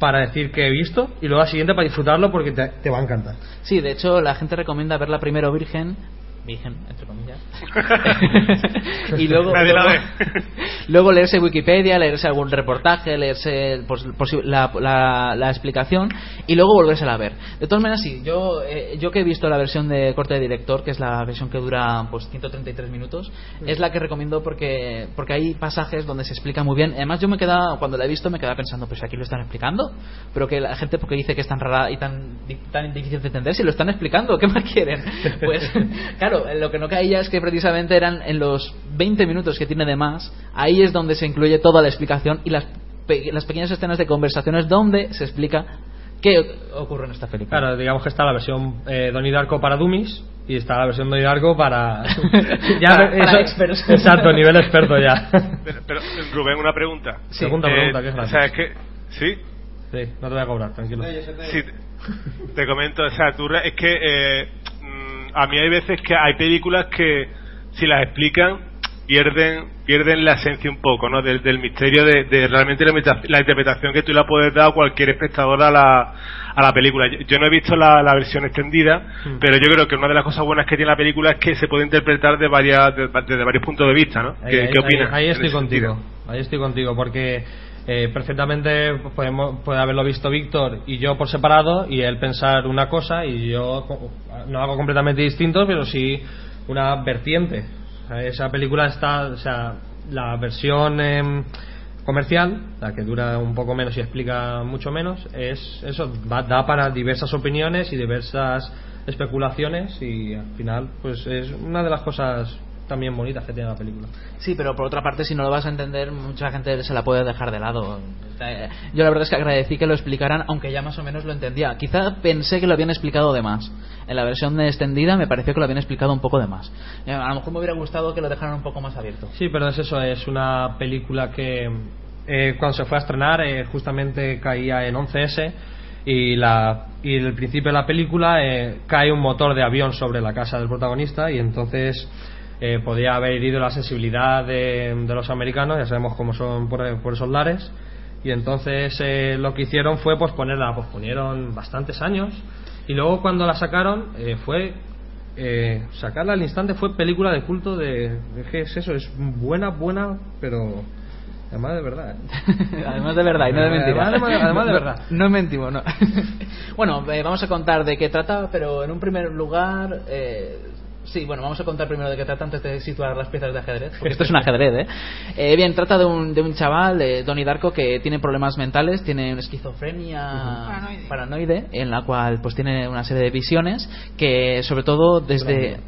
para decir que he visto, y luego la siguiente para disfrutarlo porque te, va a encantar. Sí, de hecho la gente recomienda verla primero virgen, virgen entre comillas, *laughs* y luego Nadie la luego, *laughs* luego leerse Wikipedia, leerse algún reportaje, leerse pues, la, la- la explicación y luego volvérsela a ver. De todas maneras, sí, yo eh, yo que he visto la versión de corte de director, que es la versión que dura pues 133 minutos, es la que recomiendo porque porque hay pasajes donde se explica muy bien. Además, yo me quedaba cuando la he visto me quedaba pensando, pues aquí lo están explicando, pero que la gente porque dice que es tan rara y tan di- tan difícil de entender si lo están explicando, ¿qué más quieren? *laughs* Pues claro, lo que no caía es que precisamente eran en los 20 minutos que tiene de más, ahí es donde se incluye toda la explicación y las pe- las pequeñas escenas de conversaciones donde se explica qué ocurre en esta película. Claro, digamos que está la versión eh, Donnie Darko para Dummies y está la versión Donnie Darko para. *laughs* Para- para expertos. Exacto, nivel experto ya. Pero, pero, Rubén, una pregunta. Sí. Pregunta, Eh, pregunta, que es O sea, es que. ¿Sí? Sí, no te voy a cobrar, tranquilo. Sí, te, comento, o sea, tú, es que eh, a mí hay veces que hay películas que si las explican pierden pierden la esencia un poco, ¿no? Del, del misterio de, de realmente la, la interpretación que tú le puedes dar a cualquier espectador a la, a la película. Yo, yo no he visto la, la versión extendida, pero yo creo que una de las cosas buenas que tiene la película es que se puede interpretar de varias, de- desde varios puntos de vista, ¿no? Ahí, ¿Qué, ahí- qué opinas? ahí- estoy contigo. sentido? Ahí estoy contigo, porque eh, perfectamente podemos, puede haberlo visto Víctor y yo por separado y él pensar una cosa y yo no algo completamente distinto, pero sí una vertiente. Esa película está, o sea, la versión em, comercial, la que dura un poco menos y explica mucho menos, es eso, va- da para diversas opiniones y diversas especulaciones y al final pues es una de las cosas también bonitas que tiene la película. Sí, pero por otra parte, si no lo vas a entender, mucha gente se la puede dejar de lado. Eh, Yo la verdad es que agradecí que lo explicaran, aunque ya más o menos lo entendía. Quizá pensé que lo habían explicado de más. En la versión de extendida me pareció que lo habían explicado un poco de más. Eh, A lo mejor me hubiera gustado que lo dejaran un poco más abierto. Sí, pero es eso, es una película que eh, cuando se fue a estrenar eh, justamente caía en 11S y, la, y el principio de la película eh, cae un motor de avión sobre la casa del protagonista y entonces eh, podía haber herido la sensibilidad de, de los americanos, ya sabemos cómo son por, por esos lares y entonces eh, lo que hicieron fue pues ponerla, posponieron bastantes años y luego cuando la sacaron eh, fue eh, sacarla al instante fue película de culto de, ¿qué es eso? Es buena, buena, pero además de verdad. ¿eh? *laughs* Además de verdad y no de mentira. Además, además de No- verdad. No, mentimos, no. *laughs* bueno, eh, vamos a contar de qué trata, pero en un primer lugar. Sí, bueno, vamos a contar primero de qué trata antes de situar las piezas de ajedrez, porque esto es un ajedrez, ¿eh? Eh, bien, trata de un, de un chaval, eh, Donnie Darko, que tiene problemas mentales, tiene una esquizofrenia Paranoide. paranoide, en la cual pues tiene una serie de visiones que, sobre todo, desde.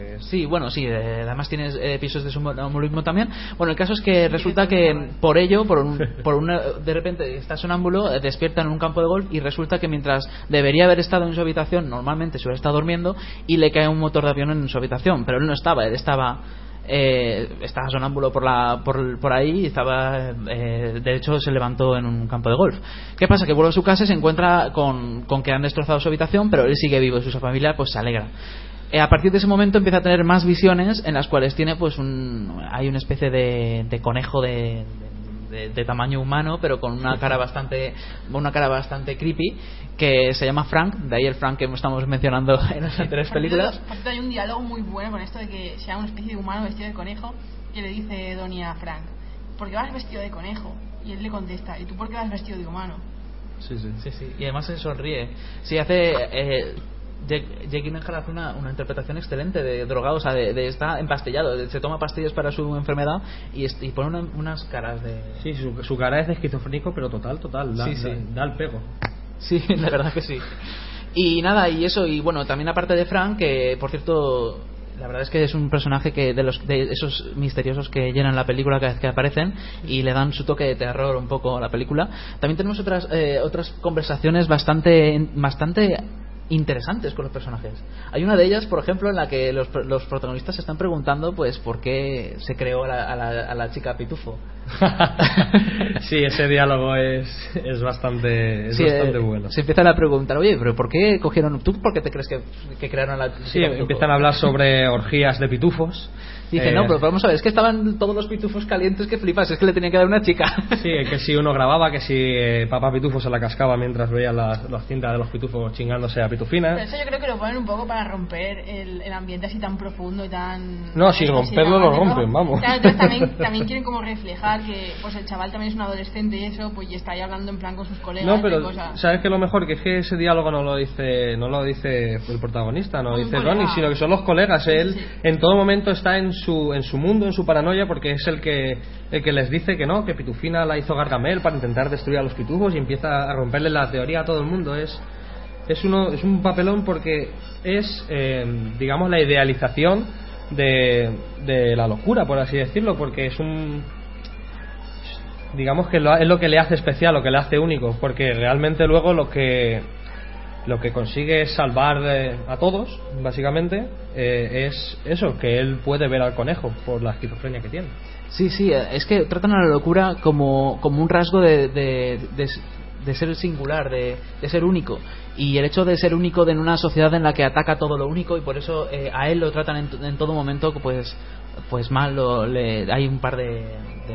Que es... Sí, bueno, sí, eh, además tienes eh, episodios de sonambulismo también. Bueno, el caso es que resulta que por ello, por, un, *laughs* por una, de repente está sonámbulo, eh, despierta en un campo de golf y resulta que mientras debería haber estado en su habitación, normalmente suele estar durmiendo y le cae un motor de avión en su habitación, pero él no estaba, él estaba eh, estaba sonámbulo por, la, por, por ahí y estaba, eh, de hecho, se levantó en un campo de golf. ¿Qué pasa? Que vuelve a su casa y se encuentra con, con que han destrozado su habitación, pero él sigue vivo y su familia pues se alegra. Eh, a partir de ese momento empieza a tener más visiones en las cuales tiene pues un hay una especie de, de conejo de, de, de tamaño humano pero con una cara bastante una cara bastante creepy que se llama Frank de ahí el Frank que estamos mencionando *laughs* en las anteriores películas hay un diálogo muy bueno con esto de que sea una especie de humano vestido de conejo que le dice Donnie a Frank ¿por qué vas vestido de conejo? y él le contesta ¿y tú por qué vas vestido de humano? Sí, sí. Sí, sí. Y además se sonríe. Sí, hace. Eh, Jake Gyllenhaal hace una, una interpretación excelente de drogado, o sea, de, de está empastillado, de- se toma pastillas para su enfermedad y, y pone una- unas caras de. Sí, su, su cara es de esquizofrénico, pero total, total. Da, Sí, sí. da- da el pego. Sí, *laughs* la verdad que sí. Y nada, y eso, y bueno, también aparte de Frank, que por cierto, la verdad es que es un personaje que de los de esos misteriosos que llenan la película cada vez que aparecen y le dan su toque de terror un poco a la película. También tenemos otras eh, otras conversaciones bastante bastante interesantes con los personajes. Hay una de ellas, por ejemplo, en la que los, los protagonistas se están preguntando pues por qué se creó a la, a la- a la chica pitufo. *laughs* sí, ese diálogo es, es bastante, es Sí, bastante eh, bueno. Se empiezan a preguntar, oye, pero ¿por qué cogieron tú? ¿Por qué te crees que, que crearon a la Sí, chica pitufo? empiezan a hablar sobre orgías de pitufos. Dice, Eh, no, pero vamos a ver, es que estaban todos los pitufos calientes que flipas, es que le tenía que dar una chica. Sí, que si uno grababa, que si eh, papá pitufo se la cascaba mientras veía las, las cintas de los pitufos chingándose a Pero pitufina. eso yo creo que lo ponen un poco para romper el, el ambiente así tan profundo y tan... No, si así romperlo lo rompen, vamos. Claro, entonces también, *laughs* también quieren como reflejar que pues el chaval también es un adolescente y eso, pues y está ahí hablando en plan con sus colegas No, y pero cosas. sabes que lo mejor que es que ese diálogo no lo dice no lo dice el protagonista, no lo dice. Ronnie, sino que son los colegas. Él en todo momento está en su en su mundo, en su paranoia, porque es el que el que les dice que no, que Pitufina la hizo Gargamel para intentar destruir a los pitufos y empieza a romperle la teoría a todo el mundo. Es es uno es un papelón porque es eh, digamos la idealización de, de la locura, por así decirlo, porque es un digamos que es lo que le hace especial, lo que le hace único, porque realmente luego lo que lo que consigue es salvar eh, a todos, básicamente, eh, es eso, que él puede ver al conejo por la esquizofrenia que tiene. Sí, sí, eh, es que tratan a la locura como, como un rasgo de, de, de- de ser singular, de, ser único. Y el hecho de ser único en una sociedad en la que ataca todo lo único y por eso eh, a él lo tratan en, en todo momento pues pues mal. lo- le- hay un par de,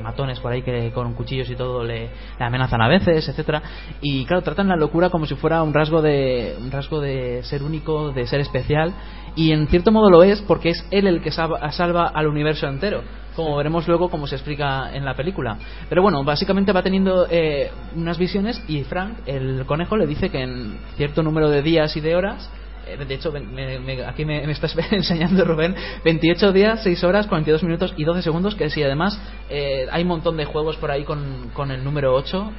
matones por ahí que con cuchillos y todo le, le amenazan a veces, etcétera Y claro, tratan la locura como si fuera un rasgo de un rasgo de ser único, de ser especial. Y en cierto modo lo es porque es él el que salva, salva al universo entero como veremos luego como se explica en la película. Pero bueno, básicamente va teniendo eh, unas visiones y Frank, el conejo, le dice que en cierto número de días y de horas, de hecho me- me- aquí me, me estás *laughs* enseñando Rubén, 28 días, 6 horas, 42 minutos y 12 segundos, que sí, además eh, hay un montón de juegos por ahí con, con el número 8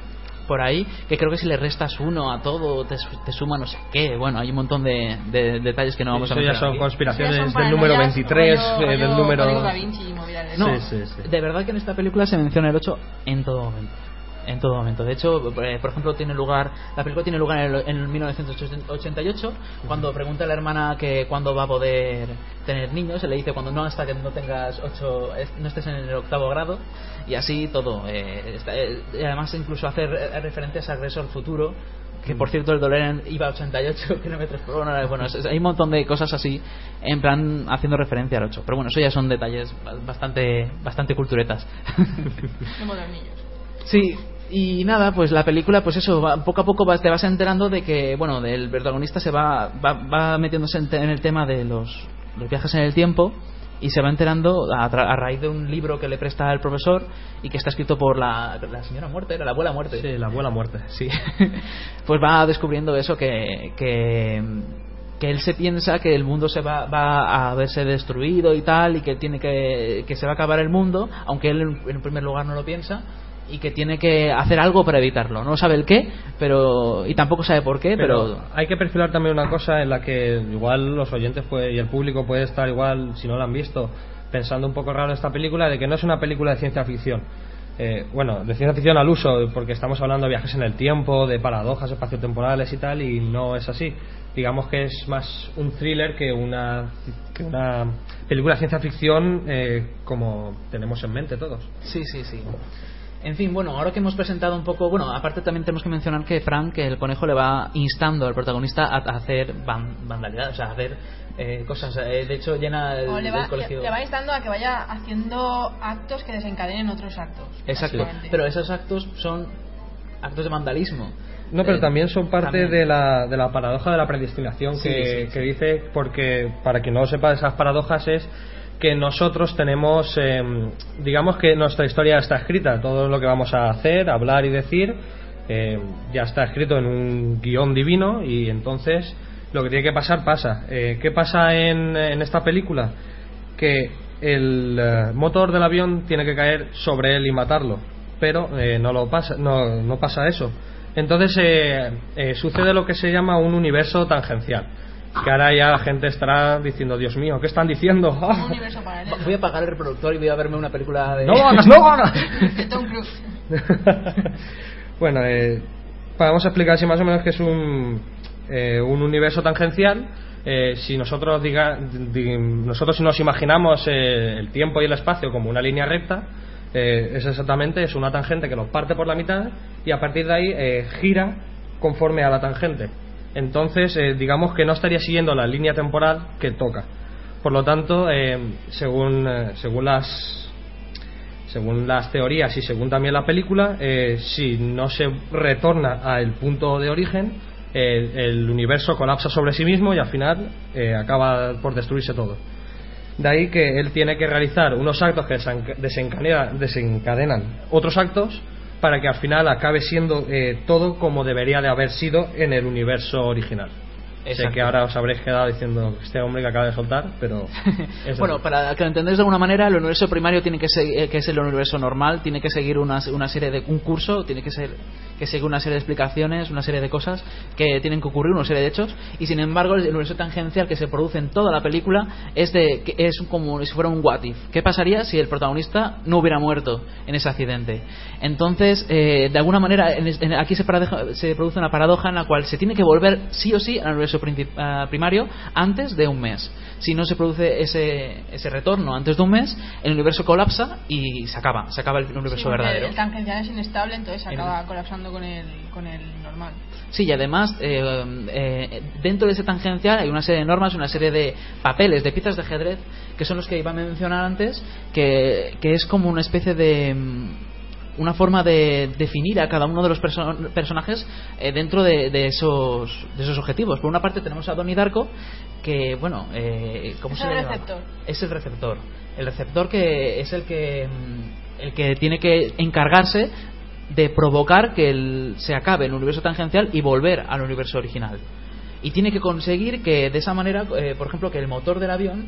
por ahí, que creo que si le restas uno a todo te, te suma no sé qué. Bueno, hay un montón de, de detalles que no vamos a Eso ya mencionar son aquí. conspiraciones Ya son del número paranoias, 23, rollo- eh, del número... Código Da Vinci y movidas de No. Sí, sí, sí. de verdad que en esta película se menciona el 8 en todo momento. En todo momento. De hecho, eh, por ejemplo, tiene lugar la película tiene lugar en el, en el 1988 cuando pregunta a la hermana que cuándo va a poder tener niños, se le dice cuando no hasta que no tengas ocho, no estés en el octavo grado y así todo. eh, está- eh, y además incluso hace re- referencias a Agresor Futuro que por cierto el DeLorean iba a 88 *laughs* kilómetros por hora bueno hay un montón de cosas así en plan haciendo referencia al 8 pero bueno eso ya son detalles ba- bastante bastante culturetas *laughs* De modernillos. Sí, y nada, pues la película, pues eso, va- poco a poco vas- te vas enterando de que, bueno, del protagonista se va, va, va metiéndose en, en el tema de los, los viajes en el tiempo y se va enterando a, tra- a raíz de un libro que le presta el profesor y que está escrito por la, la señora muerte, era la abuela muerte. Sí, la abuela muerte. Sí. *laughs* pues va descubriendo eso que, que que él se piensa que el mundo se va, va a verse destruido y tal y que tiene que que se va a acabar el mundo aunque él en, en primer lugar no lo piensa y que tiene que hacer algo para evitarlo. No sabe el qué, pero y tampoco sabe por qué, pero, hay que perfilar también una cosa en la que igual los oyentes puede, y el público puede estar igual, si no lo han visto, pensando un poco raro esta película, de que no es una película de ciencia ficción. Eh, bueno, de ciencia ficción al uso, porque estamos hablando de viajes en el tiempo, de paradojas espaciotemporales y tal, y no es así. Digamos que es más un thriller que una, que una película de ciencia ficción eh, como tenemos en mente todos. Sí, sí, sí. En fin, bueno, ahora que hemos presentado un poco, bueno, aparte también tenemos que mencionar que Frank, que el conejo, le va instando al protagonista a, hacer vandalidad, o sea, a hacer eh, cosas. Eh, de hecho, llena el, le va, colegio. Le, va instando a que vaya haciendo actos que desencadenen otros actos. Exacto, pero esos actos son actos de vandalismo. No, pero eh, también son parte de la, de la paradoja de la predestinación que, que dice, porque para quien no lo sepa, esas paradojas es que nosotros tenemos, em, digamos que nuestra historia está escrita, todo lo que vamos a hacer, hablar y decir, em, ya está escrito en un guion divino y entonces lo que tiene que pasar pasa. Eh, ¿Qué pasa en, en, esta película? Que el eh, motor del avión tiene que caer sobre él y matarlo, pero eh, no, lo pasa, no, no pasa eso. Entonces sucede lo que se llama un universo tangencial que ahora ya la gente estará diciendo, Dios mío, ¿qué están diciendo? voy a pagar el reproductor y voy a verme una película de... ¡No no *laughs* bueno, eh, podemos explicar así más o menos que es un, eh, un universo tangencial. Eh, si nosotros diga, nosotros si nos imaginamos eh, el tiempo y el espacio como una línea recta, eh, es exactamente es una tangente que lo parte por la mitad y a partir de ahí gira conforme a la tangente entonces eh, digamos que no estaría siguiendo la línea temporal que toca. Por lo tanto, eh, según, eh, según las según las teorías y según también la película, si no se retorna al punto de origen, el universo colapsa sobre sí mismo y al final acaba por destruirse todo. De ahí que él tiene que realizar unos actos que desencadenan otros actos para que al final acabe siendo eh, todo como debería de haber sido en el universo original. Sé que ahora os habréis quedado diciendo este hombre que acaba de soltar, pero. *laughs* bueno, para que lo entendáis de alguna manera, el universo primario tiene que ser, eh, que es el universo normal, tiene que seguir una, una serie de. un curso, tiene que ser que sigue una serie de explicaciones, una serie de cosas que tienen que ocurrir, una serie de hechos, y sin embargo el universo tangencial que se produce en toda la película es de que es como si fuera un what if. ¿Qué pasaría si el protagonista no hubiera muerto en ese accidente? Entonces, eh, de alguna manera, aquí se, se, produce una paradoja en la cual se tiene que volver sí o sí al universo eh, primario antes de un mes. Si no se produce ese, ese retorno antes de un mes, el universo colapsa y se acaba, se acaba el universo verdadero. El tangencial es inestable, entonces acaba colapsando con el, con el normal. Sí, y además, eh, eh, dentro de ese tangencial hay una serie de normas, una serie de papeles, de piezas de ajedrez, que son los que iba a mencionar antes, que, que es como una especie de mm, una forma de definir a cada uno de los personajes eh, dentro de, de, esos, de esos objetivos. Por una parte tenemos a Donnie Darko, que, bueno, eh, ¿cómo es se el receptor. Es el receptor. El receptor que es el que, mm, el que tiene que encargarse de provocar que el, se acabe el universo tangencial y volver al universo original. Y tiene que conseguir que de esa manera, eh, por ejemplo, que el motor del avión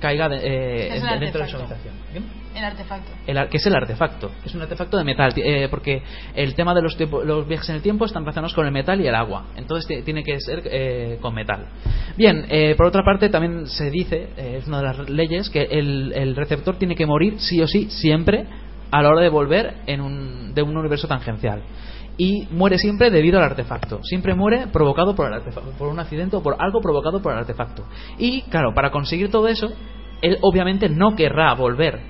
caiga eh, dentro de su habitación. El artefacto. El, que es el artefacto. Es un artefacto de metal. Eh, porque el tema de los, los, viajes en el tiempo están relacionados con el metal y el agua. Entonces tiene que ser con metal. Bien, por otra parte también se dice, es una de las leyes, que el, receptor tiene que morir sí o sí siempre a la hora de volver en un, de un universo tangencial. Y muere siempre debido al artefacto. Siempre muere provocado por el por un accidente o por algo provocado por el artefacto. Y claro, para conseguir todo eso, él obviamente no querrá volver,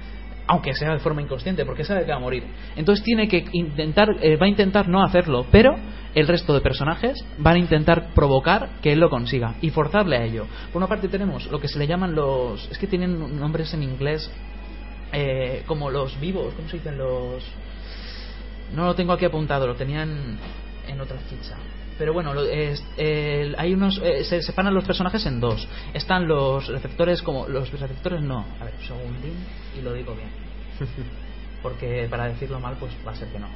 aunque sea de forma inconsciente, porque sabe que va a morir. Entonces tiene que intentar, eh, va a intentar no hacerlo, pero el resto de personajes van a intentar provocar que él lo consiga y forzarle a ello. Por una parte tenemos lo que se le llaman los, es que tienen nombres en inglés eh, como los vivos, ¿cómo se dicen los...? No lo tengo aquí apuntado, lo tenían en otra ficha. Pero bueno, hay unos, eh, se separan los personajes en dos. Están los receptores como... Los receptores no. A ver, segundín y lo digo bien. *laughs* Porque para decirlo mal, pues va a ser que no.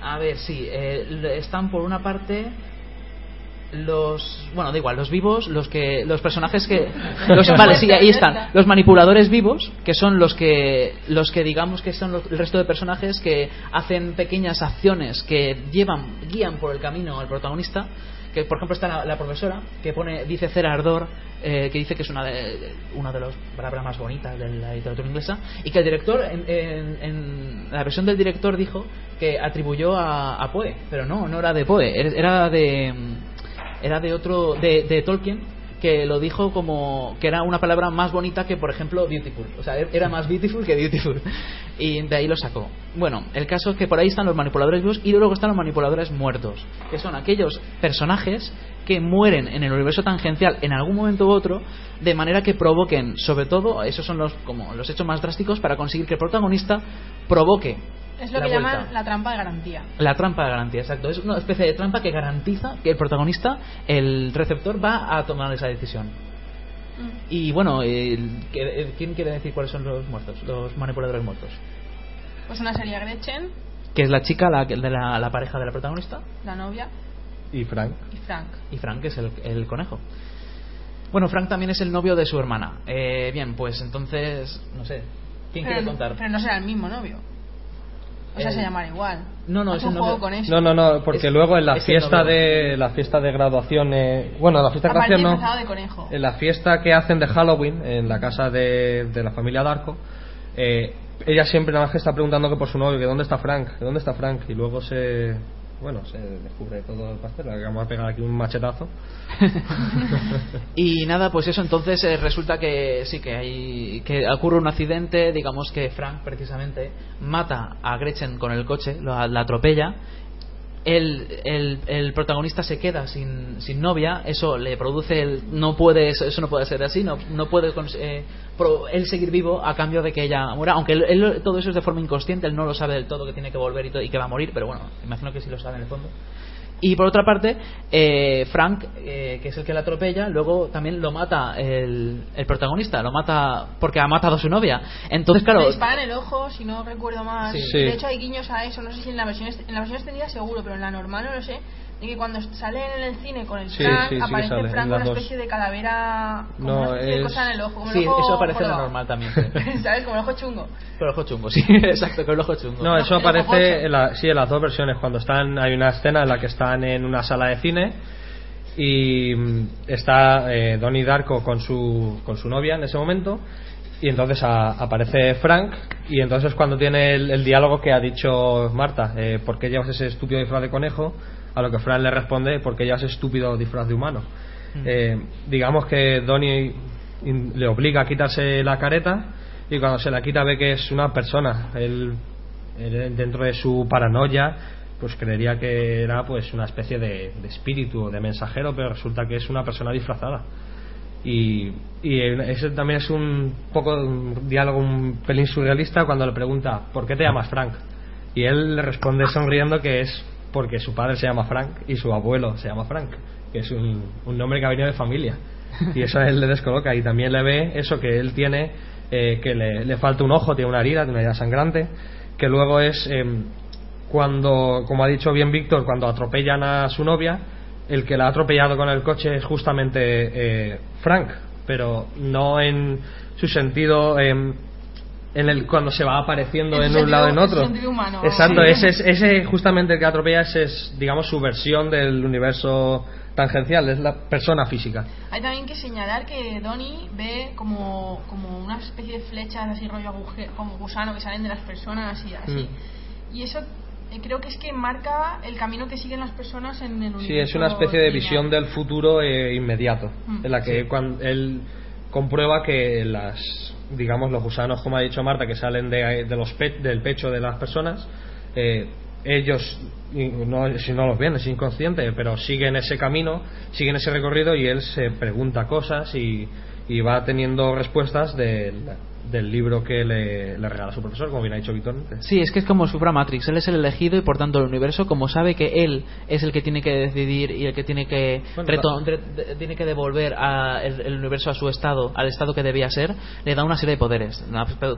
A ver, sí. Eh, están por una parte los bueno da igual los vivos los que los personajes que *laughs* los, vale sí ahí están. *laughs* Los manipuladores vivos que son los que los que digamos que son los- el resto de personajes que hacen pequeñas acciones que llevan guían por el camino al protagonista que por ejemplo está la, la profesora que pone dice Cera Ardor eh, que dice que es una de una de las palabras más bonitas de la literatura inglesa y que el director en, en- en la versión del director dijo que atribuyó a, a Poe pero no no era de Poe era de era de otro de, de Tolkien que lo dijo como que era una palabra más bonita que por ejemplo beautiful. O sea era más beautiful que beautiful. Y de ahí lo sacó. Bueno el caso es que por ahí están los manipuladores vivos y luego están los manipuladores muertos que son aquellos personajes que mueren en el universo tangencial en algún momento u otro de manera que provoquen sobre todo esos son los como los hechos más drásticos para conseguir que el protagonista provoque Es lo la que vuelta. llaman la trampa de garantía. La trampa de garantía, exacto. Es una especie de trampa que garantiza que el protagonista, el receptor, va a tomar esa decisión. Y bueno, ¿quién quiere decir cuáles son los muertos? Los manipuladores muertos. Pues una serie Gretchen, Que es la chica, la, de la, la pareja de la protagonista, la novia Y Frank. y Frank. y Frank, que es el, el conejo. Bueno, Frank también es el novio de su hermana. Eh, bien, pues entonces, no sé. ¿Quién pero, quiere contar? pero no será el mismo novio. O sea, Eh, se llamará igual. No, no, es un juego con eso. No, no, no, porque Es- luego en la es el fiesta de la fiesta de graduación, eh, bueno, la fiesta de graduación no, disfrazado de conejo. en la fiesta que hacen de Halloween en la casa de, de la familia Darko, eh, ella siempre nada más que está preguntando que por su novio, que dónde está Frank, que dónde está Frank, y luego se, bueno, se descubre todo el pastel, vamos a pegar aquí un machetazo. *laughs* Y nada, pues eso, entonces eh, resulta que sí, que hay que ocurre un accidente, digamos que Frank precisamente mata a Gretchen con el coche, la, la atropella. El, el, el protagonista se queda sin, sin novia, eso le produce el, no puede eso, no puede ser así, no, no puede eh, pro- él seguir vivo a cambio de que ella muera, aunque él todo eso es de forma inconsciente, él no lo sabe del todo que tiene que volver y, todo, y que va a morir, pero bueno, imagino que sí lo sabe en el fondo. Y por otra parte, eh, Frank, eh, que es el que la atropella, luego también lo mata el, el protagonista, lo mata porque ha matado a su novia. Entonces, claro, Le disparan el ojo, si no recuerdo mal. Sí. Sí. De hecho, hay guiños a eso. No sé si en la versión en la versión extendida seguro, pero en la normal no lo sé. De que cuando sale en el cine con el Sí, Frank, sí, sí que aparece sale, Frank con una dos. especie de calavera. Como No, una especie de es- cosa en el ojo. Como el sí, ojo eso aparece jorobado. normal también. *laughs* ¿Sabes? Como el ojo chungo. Con el ojo chungo, sí, *laughs* exacto, con el ojo chungo. No, eso aparece en, la, sí, en las dos versiones. Cuando están, hay una escena en la que están en una sala de cine y mm, está eh, Donnie Darko con su, con su novia en ese momento y entonces a- aparece Frank y entonces cuando tiene el, el diálogo que ha dicho Marta, eh, ¿por qué llevas ese estúpido disfraz de conejo? A lo que Frank le responde, ¿por qué llevas ese estúpido disfraz de humano? Eh, digamos que Donnie le obliga a quitarse la careta y cuando se la quita ve que es una persona. Él, él, dentro de su paranoia pues creería que era pues una especie de, de espíritu o de mensajero pero resulta que es una persona disfrazada y, y ese también es un poco un diálogo un pelín surrealista cuando le pregunta ¿por qué te llamas Frank? y él le responde sonriendo que es porque su padre se llama Frank y su abuelo se llama Frank que es un, un nombre que ha venido de familia. Y eso a él le descoloca y también le ve eso que él tiene eh, que le, le falta un ojo tiene una herida tiene una herida sangrante que luego es em, cuando como ha dicho bien Víctor cuando atropellan a su novia el que la ha atropellado con el coche es justamente eh, Frank pero no en su sentido em, en el cuando se va apareciendo En un lado en otro humano. exacto Sí. ese, es- ese justamente el que atropella ese es digamos su versión del universo tangencial es la persona física Hay también que señalar que Donnie ve como, como una especie de flechas así rollo aguje- como gusano que salen de las personas y así. Mm. Y eso eh, creo que es que marca el camino que siguen las personas en el universo. Sí, es una especie de lineal. visión del futuro eh, inmediato, Mm. en la que cuando él comprueba que las, digamos, los gusanos, como ha dicho Marta, que salen de, de los pe- del pecho de las personas, eh, ellos, no, si no los ven, es inconsciente, pero siguen ese camino, siguen ese recorrido y él se pregunta cosas y, y va teniendo respuestas del, del libro que le, le regala su profesor, como bien ha dicho Víctor. antes. Sí, es que es como si fuera Matrix. Él es el elegido y por tanto el universo, como sabe que él es el que tiene que decidir y el que tiene que Bueno, re- tiene que devolver a el, el universo a su estado, al estado que debía ser, le da una serie de poderes,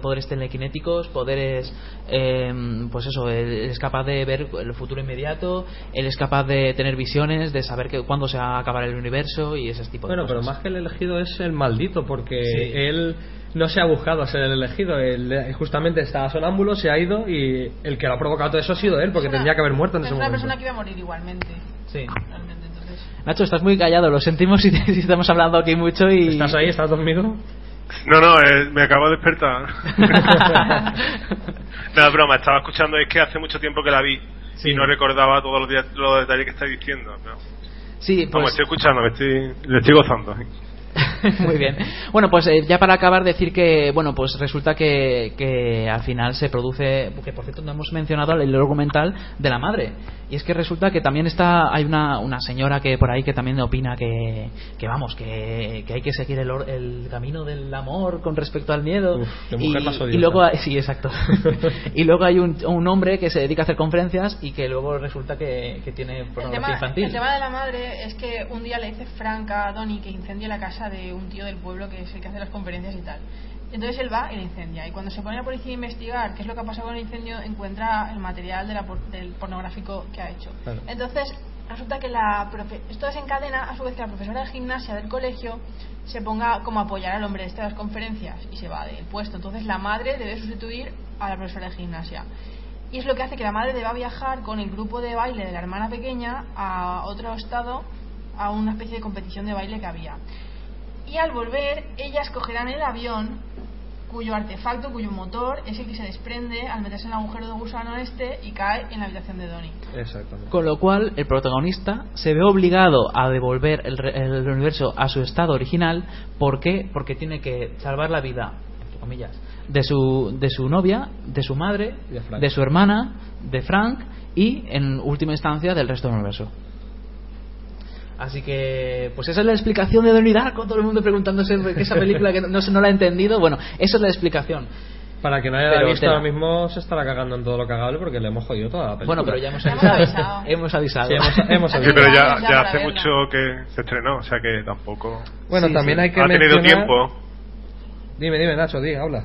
poderes telequinéticos, poderes, eh, pues eso, él es capaz de ver el futuro inmediato, él es capaz de tener visiones, de saber que cuándo se va a acabar el universo y ese tipo Bueno, de pero cosas. más que el elegido es el maldito, porque Sí. él no se ha buscado a ser el elegido. Él eh, justamente estaba sonámbulo, se ha ido y el que lo ha provocado todo eso ha sido él, porque Es una- tendría que haber muerto en Es ese una momento. persona que iba a morir igualmente. Sí. Realmente, entonces. Nacho, estás muy callado, lo sentimos si, *laughs* si estamos hablando aquí mucho y... ¿Estás ahí? ¿Estás dormido? No, no, eh, me acabo de despertar. *laughs* no, es broma, estaba escuchando, es que hace mucho tiempo que la vi y no recordaba todos los, días- los detalles que estáis diciendo. ¿no? Sí, Como pues... estoy escuchando, me estoy, le estoy gozando. *laughs* Muy bien. Bueno, pues eh, ya para acabar decir que, bueno, pues resulta que, que al final se produce, que por cierto no hemos mencionado el documental de la madre. Y es que resulta que también está, hay una, una señora que por ahí que también opina que, que vamos, que, que hay que seguir el, or- el camino del amor con respecto al miedo. Uf, qué mujer y, más odiosa. y luego, hay- sí, exacto. *laughs* y luego hay un, un hombre que se dedica a hacer conferencias y que luego resulta que, que tiene El pornografía tema, infantil. el tema de la madre es que un día le dice Frank a Donnie que incendie la casa de un tío del pueblo que es el que hace las conferencias y tal. Entonces él va y la incendia. Y cuando se pone la policía a investigar qué es lo que ha pasado con el incendio, encuentra el material de la por- del pornográfico que ha hecho. Claro. Entonces resulta que la profe- esto desencadena a su vez que la profesora de gimnasia del colegio se ponga como a apoyar al hombre este de las conferencias y se va del puesto. Entonces la madre debe sustituir a la profesora de gimnasia. Y es lo que hace que la madre deba viajar con el grupo de baile de la hermana pequeña a otro estado, a una especie de competición de baile que había. Y al volver, ellas cogerán el avión cuyo artefacto, cuyo motor es el que se desprende al meterse en el agujero de gusano este y cae en la habitación de Donnie. Exactamente. Con lo cual, el protagonista se ve obligado a devolver el, re- el universo a su estado original. ¿Por qué? Porque tiene que salvar la vida, entre comillas, de su, de su novia, de su madre, de su hermana, de Frank y, en última instancia, del resto del universo. Así que, pues esa es la explicación de Donnie Darko. Todo el mundo preguntándose que esa película que no, no, se- no la ha entendido. Bueno, esa es la explicación. Para que no haya visto ahora mismo se estará cagando en todo lo cagable porque le hemos jodido toda la película. Bueno, pero ya hemos avisado. avisado. *laughs* hemos avisado. Sí, hemos, hemos Sí, avisado. pero ya, hace mucho que se estrenó, o sea que tampoco. Bueno, Sí, también sí. hay que ha tenido tiempo. Dime, dime, Nacho, di, habla.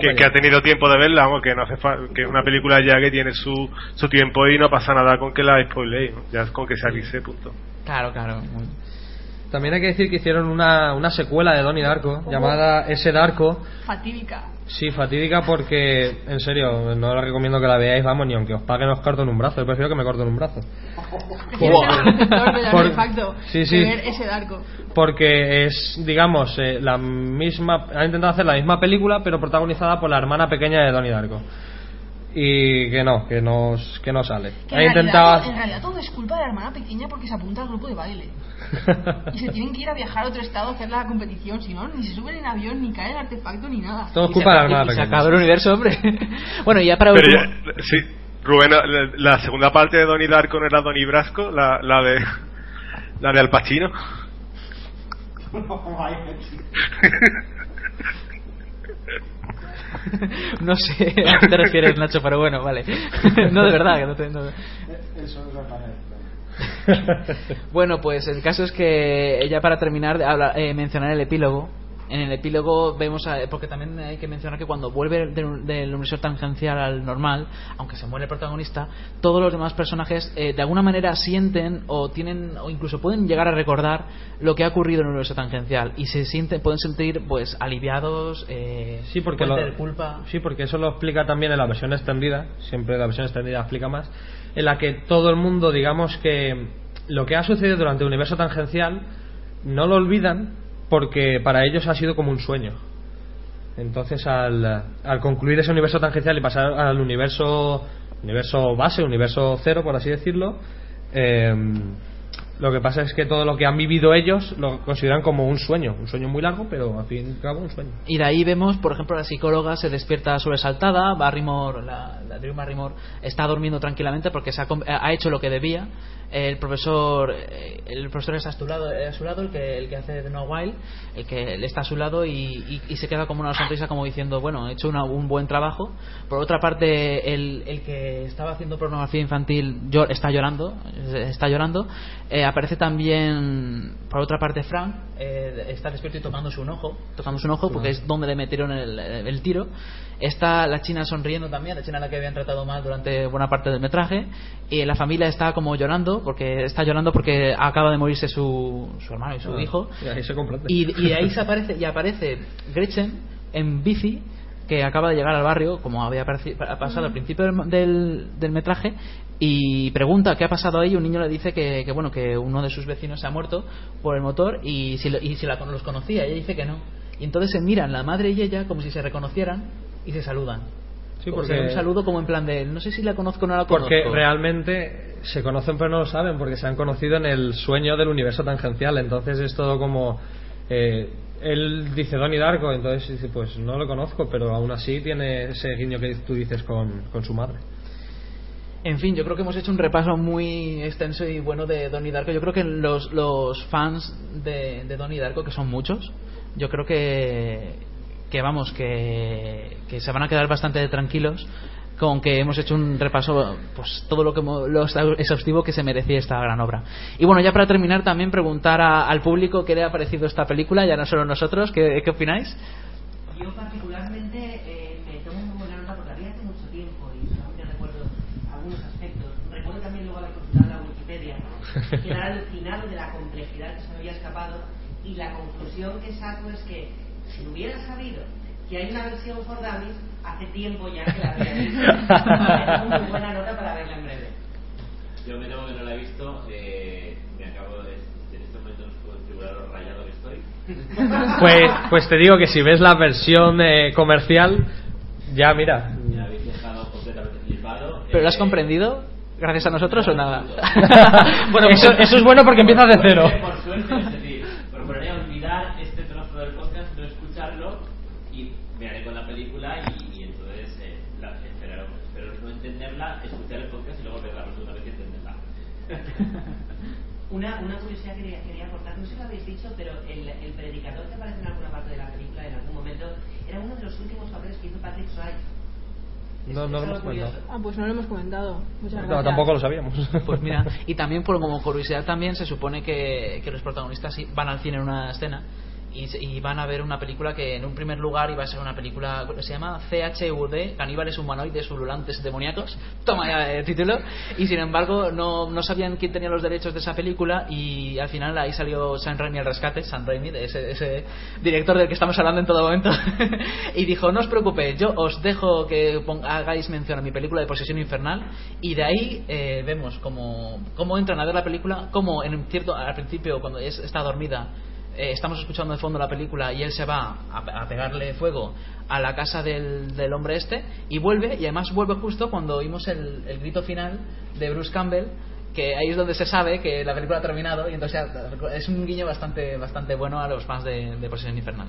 que Que, ha tenido tiempo de verla, vamos, que no hace fa- que una película ya que tiene su, su tiempo y no pasa nada con que la spoileéis, ¿no? ya es con que se avise, punto. Claro, claro. También hay que decir que hicieron una, una secuela de Donnie Darko llamada Ese Darko. Fatídica. Sí, fatídica porque, en serio, no la recomiendo que la veáis, vamos, ni aunque os paguen os corto en un brazo. Yo prefiero que me corten un brazo. *laughs* *laughs* Sí, sí. ese darko. Porque es, digamos, eh, la misma. Han intentado hacer la misma película, pero protagonizada por la hermana pequeña de Donnie Darko. Y que no, que no, que no sale. Que intentado. realidad, en realidad todo es culpa de la hermana pequeña porque se apunta al grupo de baile. Y se tienen que ir a viajar a otro estado a hacer la competición, si no, ni se suben en avión, ni cae el artefacto, ni nada. Todo es culpa de la hermana y se pequeña. acaba el universo, hombre. bueno, y ya para Pero ya, sí, Rubén, la, la segunda parte de Donnie Darko no era Donnie Brasco, la, la de la de Al Pacino. *laughs* no sé a qué te refieres, Nacho, pero bueno, vale. *laughs* no, de verdad, que no te. no- *laughs* Bueno, pues el caso es que ya para terminar, de hablar- eh, mencionar el epílogo. En el epílogo vemos, a- porque también hay que mencionar que cuando vuelve del, universo tangencial al normal, aunque se muere el protagonista, todos los demás personajes eh, de alguna manera sienten o tienen o incluso pueden llegar a recordar lo que ha ocurrido en el universo tangencial y se sienten, pueden sentir pues aliviados, eh, Sí, porque lo- culpa. Sí, porque eso lo explica también en la versión extendida, siempre la versión extendida explica más, en la que todo el mundo, digamos que lo que ha sucedido durante el universo tangencial no lo olvidan porque para ellos ha sido como un sueño. Entonces, al, al concluir ese universo tangencial y pasar al universo universo base, universo cero, por así decirlo, eh, Lo que pasa es que todo lo que han vivido ellos lo consideran como un sueño, un sueño muy largo, pero al fin y al cabo un sueño. Y de ahí vemos, por ejemplo, la psicóloga se despierta sobresaltada, Barrymore, la, la Drew Barrymore está durmiendo tranquilamente porque se ha, ha hecho lo que debía. El profesor, eh, el profesor está a su lado, eh, a su lado el que el que hace de No Wild, el que él está a su lado y, y- y se queda como una sonrisa como diciendo, bueno, he hecho una- un buen trabajo. Por otra parte, el, el que estaba haciendo pornografía infantil llo- está llorando, está llorando. Eh, aparece también, por otra parte, Frank eh, está despierto y tocándose un ojo, tocándose un ojo porque es donde le metieron el, el tiro. Está la china sonriendo también, la china a la que habían tratado mal durante buena parte del metraje. Y la familia está como llorando, porque está llorando porque acaba de morirse su, su hermano y su Ah, hijo. Y ahí se. Y, y ahí se aparece, y aparece Gretchen en bici, que acaba de llegar al barrio, como había pasado al principio del, del, metraje, y pregunta qué ha pasado ahí. Un niño le dice que, que, bueno que uno de sus vecinos se ha muerto por el motor y si, y si la, los conocía. Ella dice que no. Y entonces se miran la madre y ella como si se reconocieran y se saludan. Sí, porque- un saludo como en plan de no sé si la conozco o no la conozco. Porque realmente se conocen pero no lo saben, porque se han conocido en el sueño del universo tangencial. Entonces es todo como. eh, él dice Donnie Darko, entonces dice: Pues no lo conozco, pero aún así tiene ese guiño que tú dices con, con su madre. En fin, yo creo que hemos hecho un repaso muy extenso y bueno de Donnie Darko. Yo creo que los, los fans de, de Donnie Darko, que son muchos, yo creo que, que vamos, que, que se van a quedar bastante tranquilos con que hemos hecho un repaso, pues todo lo que lo exhaustivo que se merecía esta gran obra. Y bueno, ya para terminar, también preguntar a- al público qué le ha parecido esta película, ya no solo nosotros, ¿qué, qué opináis? Yo particularmente eh, me tomo muy buena nota porque había hace mucho tiempo y solamente recuerdo algunos aspectos. Recuerdo también luego haber consultado la Wikipedia, quedar alucinado de la complejidad que se me había escapado y la conclusión que saco es que si hubiera sabido que hay una versión for dummies, hace tiempo ya que la habría *laughs* visto. Tomo muy buena nota para verla en breve. Yo me temo que no la he visto. Eh, me acabo de. En este momento no puedo figurar lo rayado que estoy. *laughs* Pues, pues te digo que si ves la versión eh, comercial, ya mira. Me habéis dejado completamente flipado. ¿Pero lo has Eh, comprendido? ¿Gracias a nosotros o nada? *laughs* Bueno, eso, eso es bueno porque empieza de cero. Por suerte, es decir, procuraré olvidar este trozo del podcast, no escucharlo y me haré con la película y, y entonces eh, la, espero, espero no entenderla, escuchar el podcast y luego ver la segunda vez y entenderla. *laughs* Una, una curiosidad que quería, aportar, no sé si lo habéis dicho, pero el, el predicador que aparece en alguna parte de la película en algún momento era uno de los últimos papeles que hizo Patrick Swayze. No, no lo hemos comentado. Ah, pues no lo hemos comentado. Muchas No, gracias. tampoco lo sabíamos. *laughs* Pues mira, y también por como curiosidad también se supone que, que los protagonistas van al cine en una escena y, y van a ver una película que en un primer lugar iba a ser una película que se llama CHUD, Caníbales Humanoides Ululantes Demoníacos, toma ya el título, y sin embargo no, no sabían quién tenía los derechos de esa película y al final ahí salió San Raimi al rescate, San Raimi, de ese, ese director del que estamos hablando en todo momento, *laughs* y dijo, no os preocupéis, yo os dejo que pon- hagáis mención a mi película de Posesión Infernal y de ahí eh, vemos cómo, cómo entran a ver la película, cómo en cierto, al principio cuando es- está dormida eh, estamos escuchando de fondo la película y él se va a, pegarle fuego a la casa del, del hombre este y vuelve y además vuelve justo cuando oímos el, el grito final de Bruce Campbell que ahí es donde se sabe que la película ha terminado y entonces es un guiño bastante bastante bueno a los fans de, de Infernal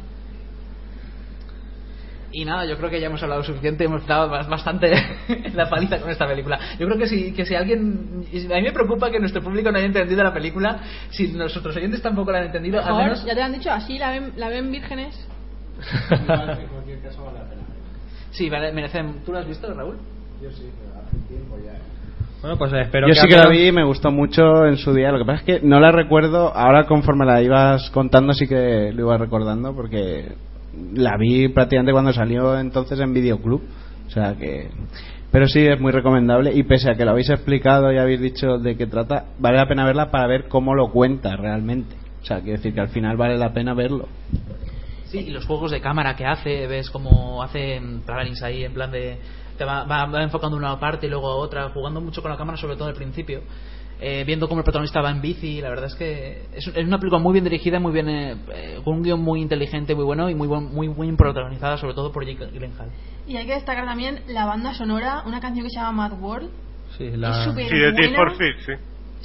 y nada, yo creo que ya hemos hablado suficiente, hemos dado bas- bastante *laughs* la paliza con esta película. Yo creo que si, que si alguien. A mí me preocupa que nuestro público no haya entendido la película. Si nuestros oyentes tampoco la han entendido, al menos. ya te lo han dicho, así la ven, la ven vírgenes. En cualquier caso vale la pena. Sí, vale, merecen. ¿Tú lo has visto, Raúl? Yo sí, pero hace tiempo ya. Bueno, pues espero Yo que sí que la vi y me gustó mucho en su día. Lo que pasa es que no la recuerdo. Ahora, conforme la ibas contando, sí que lo iba recordando porque la vi prácticamente cuando salió entonces en Videoclub. O sea que. Pero sí es muy recomendable y pese a que lo habéis explicado y habéis dicho de qué trata, vale la pena verla para ver cómo lo cuenta realmente. O sea, quiero decir que al final vale la pena verlo. Sí, y los juegos de cámara que hace, ves como hace travelings ahí, en plan de. Te va, va, va enfocando una parte y luego a otra, jugando mucho con la cámara, sobre todo al principio. Eh, viendo cómo el protagonista va en bici, la verdad es que es, es una película muy bien dirigida, muy bien eh, con un guion muy inteligente, muy bueno y muy buen- muy bien protagonizada, sobre todo por Jake Gyllenhaal. Y hay que destacar también la banda sonora, una canción que se llama Mad World. Sí, la... Sí, de Team for sí.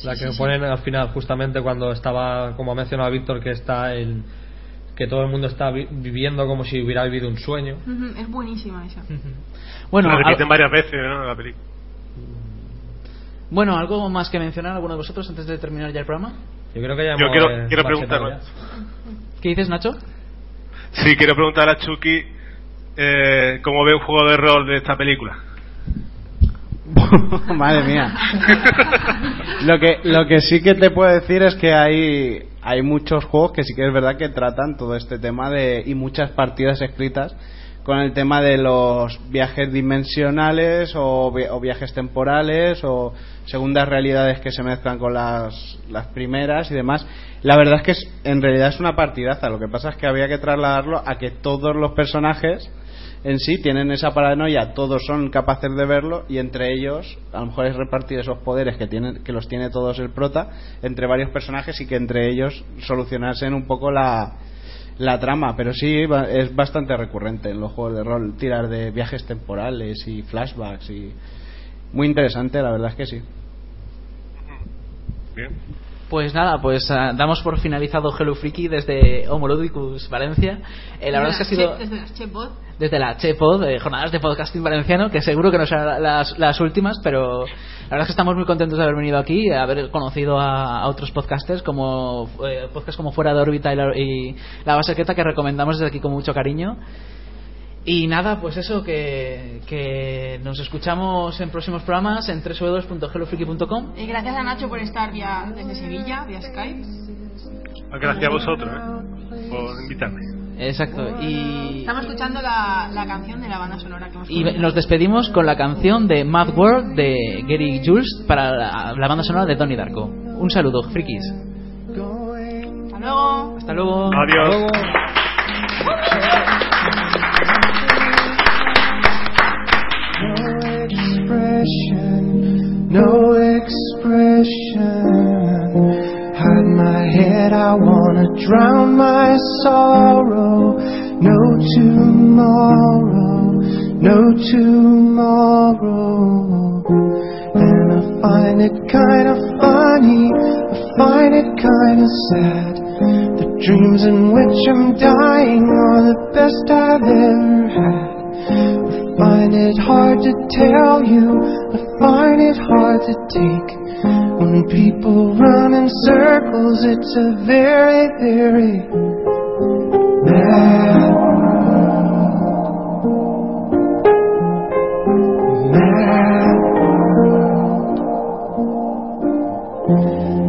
La que sí, sí. ponen al final, justamente cuando estaba, como ha mencionado Víctor, que está el que todo el mundo está vi- viviendo como si hubiera vivido un sueño. Es buenísima esa. Bueno, la al- repiten varias veces, ¿no? La película. Bueno, ¿algo más que mencionar alguno de vosotros antes de terminar ya el programa? Yo creo que ya Yo hemos, quiero, quiero preguntar. ¿Qué dices, Nacho? Sí, quiero preguntar a Chucky eh, cómo ve un juego de rol de esta película. *laughs* Madre mía. Lo que, lo que sí que te puedo decir es que hay, hay muchos juegos que sí que es verdad que tratan todo este tema de, y muchas partidas escritas con el tema de los viajes dimensionales o, vi- o viajes temporales o segundas realidades que se mezclan con las, las primeras y demás. La verdad es que es- en realidad es una partidaza. Lo que pasa es que había que trasladarlo a que todos los personajes en sí tienen esa paranoia, todos son capaces de verlo y entre ellos a lo mejor es repartir esos poderes que tienen que los tiene todos el prota entre varios personajes y que entre ellos solucionarse un poco la, la trama, pero sí es bastante recurrente en los juegos de rol tirar de viajes temporales y flashbacks y muy interesante, la verdad es que sí. Bien. Pues nada, pues ah, damos por finalizado Hello Freaky desde Homoludicus Valencia. Eh, la verdad es que ha sido Desde las Chepot. desde la CHEPOD, eh, jornadas de podcasting valenciano, que seguro que no serán las, las últimas, pero la verdad es que estamos muy contentos de haber venido aquí, de haber conocido a, a otros podcasters, como eh, podcasts como Fuera de órbita y la, y la base secreta, que recomendamos desde aquí con mucho cariño. Y nada, pues eso, que, que nos escuchamos en próximos programas en www.hellofreaky.com. Y gracias a Nacho por estar vía, desde Sevilla, vía Skype. Gracias a vosotros ¿eh? por invitarme. Exacto. Y, Estamos escuchando la, la canción de la banda sonora que hemos y nos despedimos con la canción de Mad World de Gary Jules para la, la banda sonora de Donnie Darko. Un saludo, frikis. Hasta luego. Hasta luego. Adiós. No expression. Hide my head, I wanna drown my sorrow. No tomorrow, no tomorrow. And I find it kinda funny, I find it kinda sad. The dreams in which I'm dying are the best I've ever had. Find it hard to tell you, I find it hard to take. When people run in circles, it's a very, very mad mad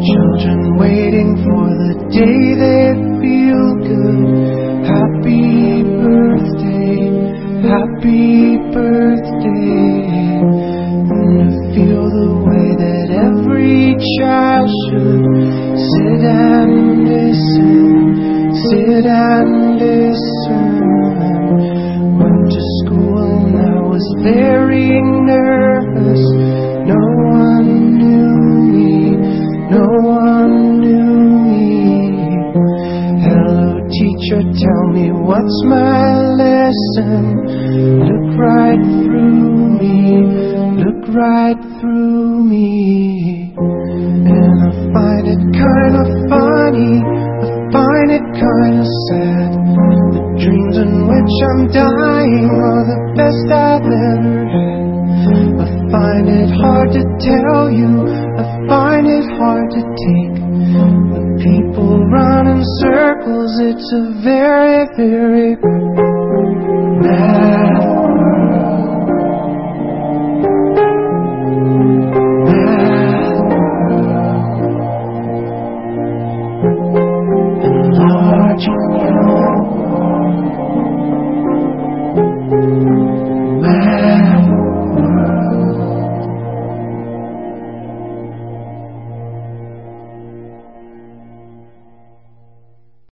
Children waiting for the day they feel good. Happy birthday, happy birthday. And I feel the way that every child should sit and listen, sit and listen. Went to school and I was very nervous. Teacher, tell me what's my lesson. Look right through me, look right through me. And I find it kind of funny, I find it kind of sad. The dreams in which I'm dying are the best I've ever had. I find it hard to tell you, I find it hard to take. When people run in circles, it's a very, very mad